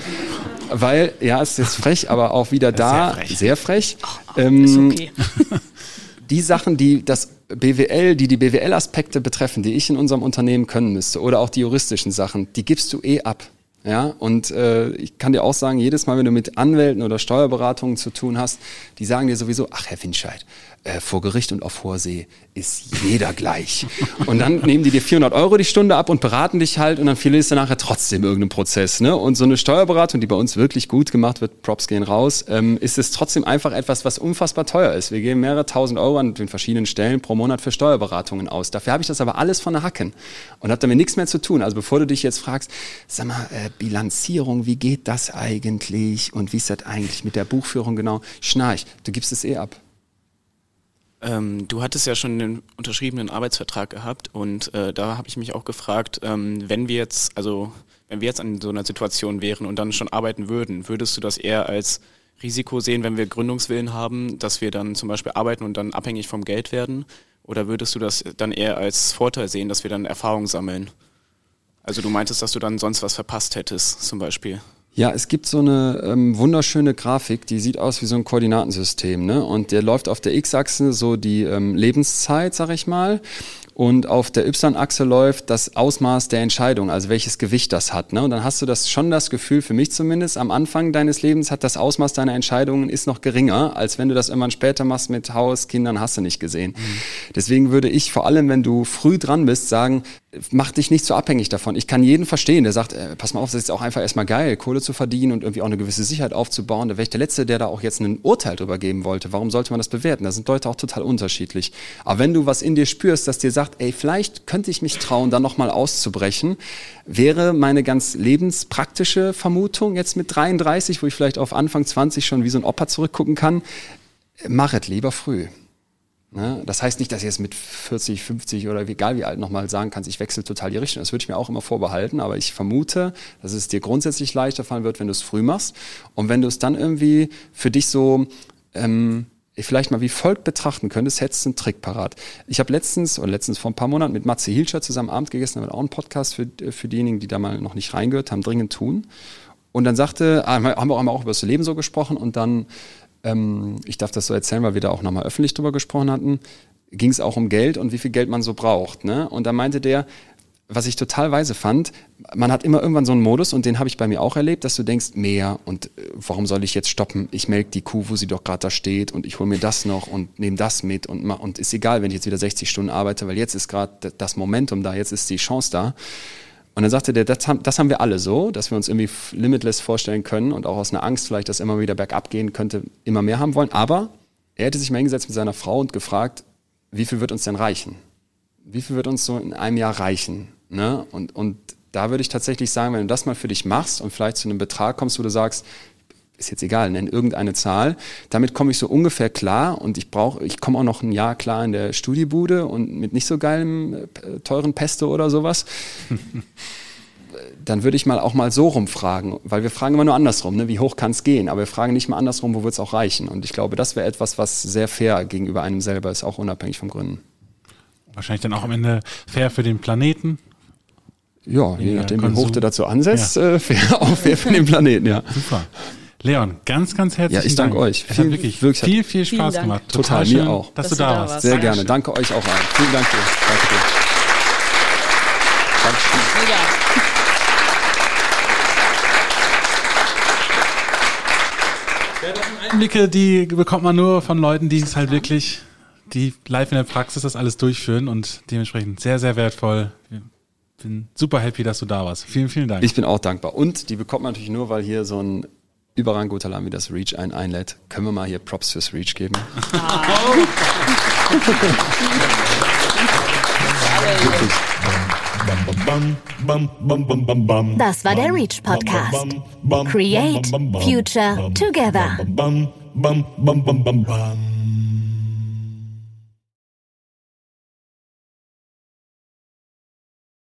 weil, ja, es ist jetzt frech, aber auch wieder da, sehr frech. Sehr frech. Oh, ähm, okay. die Sachen, die das BWL, die die BWL-Aspekte betreffen, die ich in unserem Unternehmen können müsste, oder auch die juristischen Sachen, die gibst du eh ab. Ja, und äh, ich kann dir auch sagen, jedes Mal, wenn du mit Anwälten oder Steuerberatungen zu tun hast, die sagen dir sowieso, ach Herr Winscheid, äh, vor Gericht und auf hoher See ist jeder gleich. Und dann nehmen die dir 400 Euro die Stunde ab und beraten dich halt und dann verlierst du nachher trotzdem irgendeinen Prozess. Ne? Und so eine Steuerberatung, die bei uns wirklich gut gemacht wird, Props gehen raus, ähm, ist es trotzdem einfach etwas, was unfassbar teuer ist. Wir geben mehrere tausend Euro an den verschiedenen Stellen pro Monat für Steuerberatungen aus. Dafür habe ich das aber alles von der Hacken und habe damit nichts mehr zu tun. Also bevor du dich jetzt fragst, sag mal, äh, Bilanzierung, wie geht das eigentlich und wie ist das eigentlich mit der Buchführung genau? Schnarch, du gibst es eh ab. Ähm, du hattest ja schon den unterschriebenen Arbeitsvertrag gehabt und äh, da habe ich mich auch gefragt, ähm, wenn wir jetzt, also wenn wir jetzt an so einer Situation wären und dann schon arbeiten würden, würdest du das eher als Risiko sehen, wenn wir Gründungswillen haben, dass wir dann zum Beispiel arbeiten und dann abhängig vom Geld werden? Oder würdest du das dann eher als Vorteil sehen, dass wir dann Erfahrung sammeln? Also du meintest, dass du dann sonst was verpasst hättest, zum Beispiel. Ja, es gibt so eine ähm, wunderschöne Grafik, die sieht aus wie so ein Koordinatensystem. Ne? Und der läuft auf der X-Achse so die ähm, Lebenszeit, sag ich mal. Und auf der Y-Achse läuft das Ausmaß der Entscheidung, also welches Gewicht das hat. Ne? Und dann hast du das schon das Gefühl, für mich zumindest, am Anfang deines Lebens hat das Ausmaß deiner Entscheidungen ist noch geringer, als wenn du das irgendwann später machst mit Haus, Kindern, hast du nicht gesehen. Mhm. Deswegen würde ich vor allem, wenn du früh dran bist, sagen, mach dich nicht so abhängig davon. Ich kann jeden verstehen, der sagt, äh, pass mal auf, das ist auch einfach erstmal geil, Kohle zu verdienen und irgendwie auch eine gewisse Sicherheit aufzubauen. Da wäre ich der Letzte, der da auch jetzt ein Urteil drüber geben wollte. Warum sollte man das bewerten? Da sind Leute auch total unterschiedlich. Aber wenn du was in dir spürst, das dir sagt, ey, vielleicht könnte ich mich trauen, da nochmal auszubrechen, wäre meine ganz lebenspraktische Vermutung jetzt mit 33, wo ich vielleicht auf Anfang 20 schon wie so ein Opa zurückgucken kann, mach es lieber früh. Ne? Das heißt nicht, dass ich jetzt mit 40, 50 oder egal wie alt nochmal sagen kannst, ich wechsle total die Richtung. Das würde ich mir auch immer vorbehalten, aber ich vermute, dass es dir grundsätzlich leichter fallen wird, wenn du es früh machst. Und wenn du es dann irgendwie für dich so ähm, vielleicht mal wie folgt betrachten könntest, hättest du einen Trick parat. Ich habe letztens, oder letztens vor ein paar Monaten mit Matze Hilscher zusammen Abend gegessen, haben auch einen Podcast für, für diejenigen, die da mal noch nicht reingehört haben, dringend tun. Und dann sagte, ah, haben wir auch, auch über das Leben so gesprochen und dann ähm, ich darf das so erzählen, weil wir da auch nochmal öffentlich drüber gesprochen hatten, ging es auch um Geld und wie viel Geld man so braucht. Ne? Und da meinte der, was ich total weise fand, man hat immer irgendwann so einen Modus und den habe ich bei mir auch erlebt, dass du denkst, mehr und äh, warum soll ich jetzt stoppen? Ich melke die Kuh, wo sie doch gerade da steht und ich hole mir das noch und nehme das mit und und ist egal, wenn ich jetzt wieder 60 Stunden arbeite, weil jetzt ist gerade das Momentum da, jetzt ist die Chance da. Und dann sagte der, das haben, das haben wir alle so, dass wir uns irgendwie limitless vorstellen können und auch aus einer Angst vielleicht, dass immer wieder bergab gehen könnte, immer mehr haben wollen. Aber er hätte sich mal hingesetzt mit seiner Frau und gefragt, wie viel wird uns denn reichen? Wie viel wird uns so in einem Jahr reichen? Ne? Und, und da würde ich tatsächlich sagen, wenn du das mal für dich machst und vielleicht zu einem Betrag kommst, wo du sagst, ist jetzt egal, nenn irgendeine Zahl. Damit komme ich so ungefähr klar und ich brauche, ich komme auch noch ein Jahr klar in der Studiebude und mit nicht so geilem, äh, teuren Pesto oder sowas. Dann würde ich mal auch mal so rumfragen, weil wir fragen immer nur andersrum, ne? wie hoch kann es gehen, aber wir fragen nicht mal andersrum, wo wird es auch reichen. Und ich glaube, das wäre etwas, was sehr fair gegenüber einem selber ist, auch unabhängig vom Gründen. Wahrscheinlich dann auch am Ende fair für den Planeten. Ja, je nachdem, wie hoch du dazu ansetzt, ja. äh, fair auch fair für den Planeten, ja. Super. Leon, ganz, ganz herzlichen Dank. Ja, ich danke Dank. euch. Es hat wirklich, wirklich viel, viel Spaß gemacht. Total, Total mir auch. Dass, dass du da warst. Sehr Dankeschön. gerne. Danke euch auch allen. Vielen Dank dir. Danke dir. Dankeschön. Ja, Einblicke, die bekommt man nur von Leuten, die es halt wirklich, die live in der Praxis das alles durchführen und dementsprechend sehr, sehr wertvoll. Bin super happy, dass du da warst. Vielen, vielen Dank. Ich bin auch dankbar. Und die bekommt man natürlich nur, weil hier so ein überrang guter Laden wie das Reach einen einlädt. Können wir mal hier Props fürs Reach geben? Das war der Reach Podcast. Create Future Together.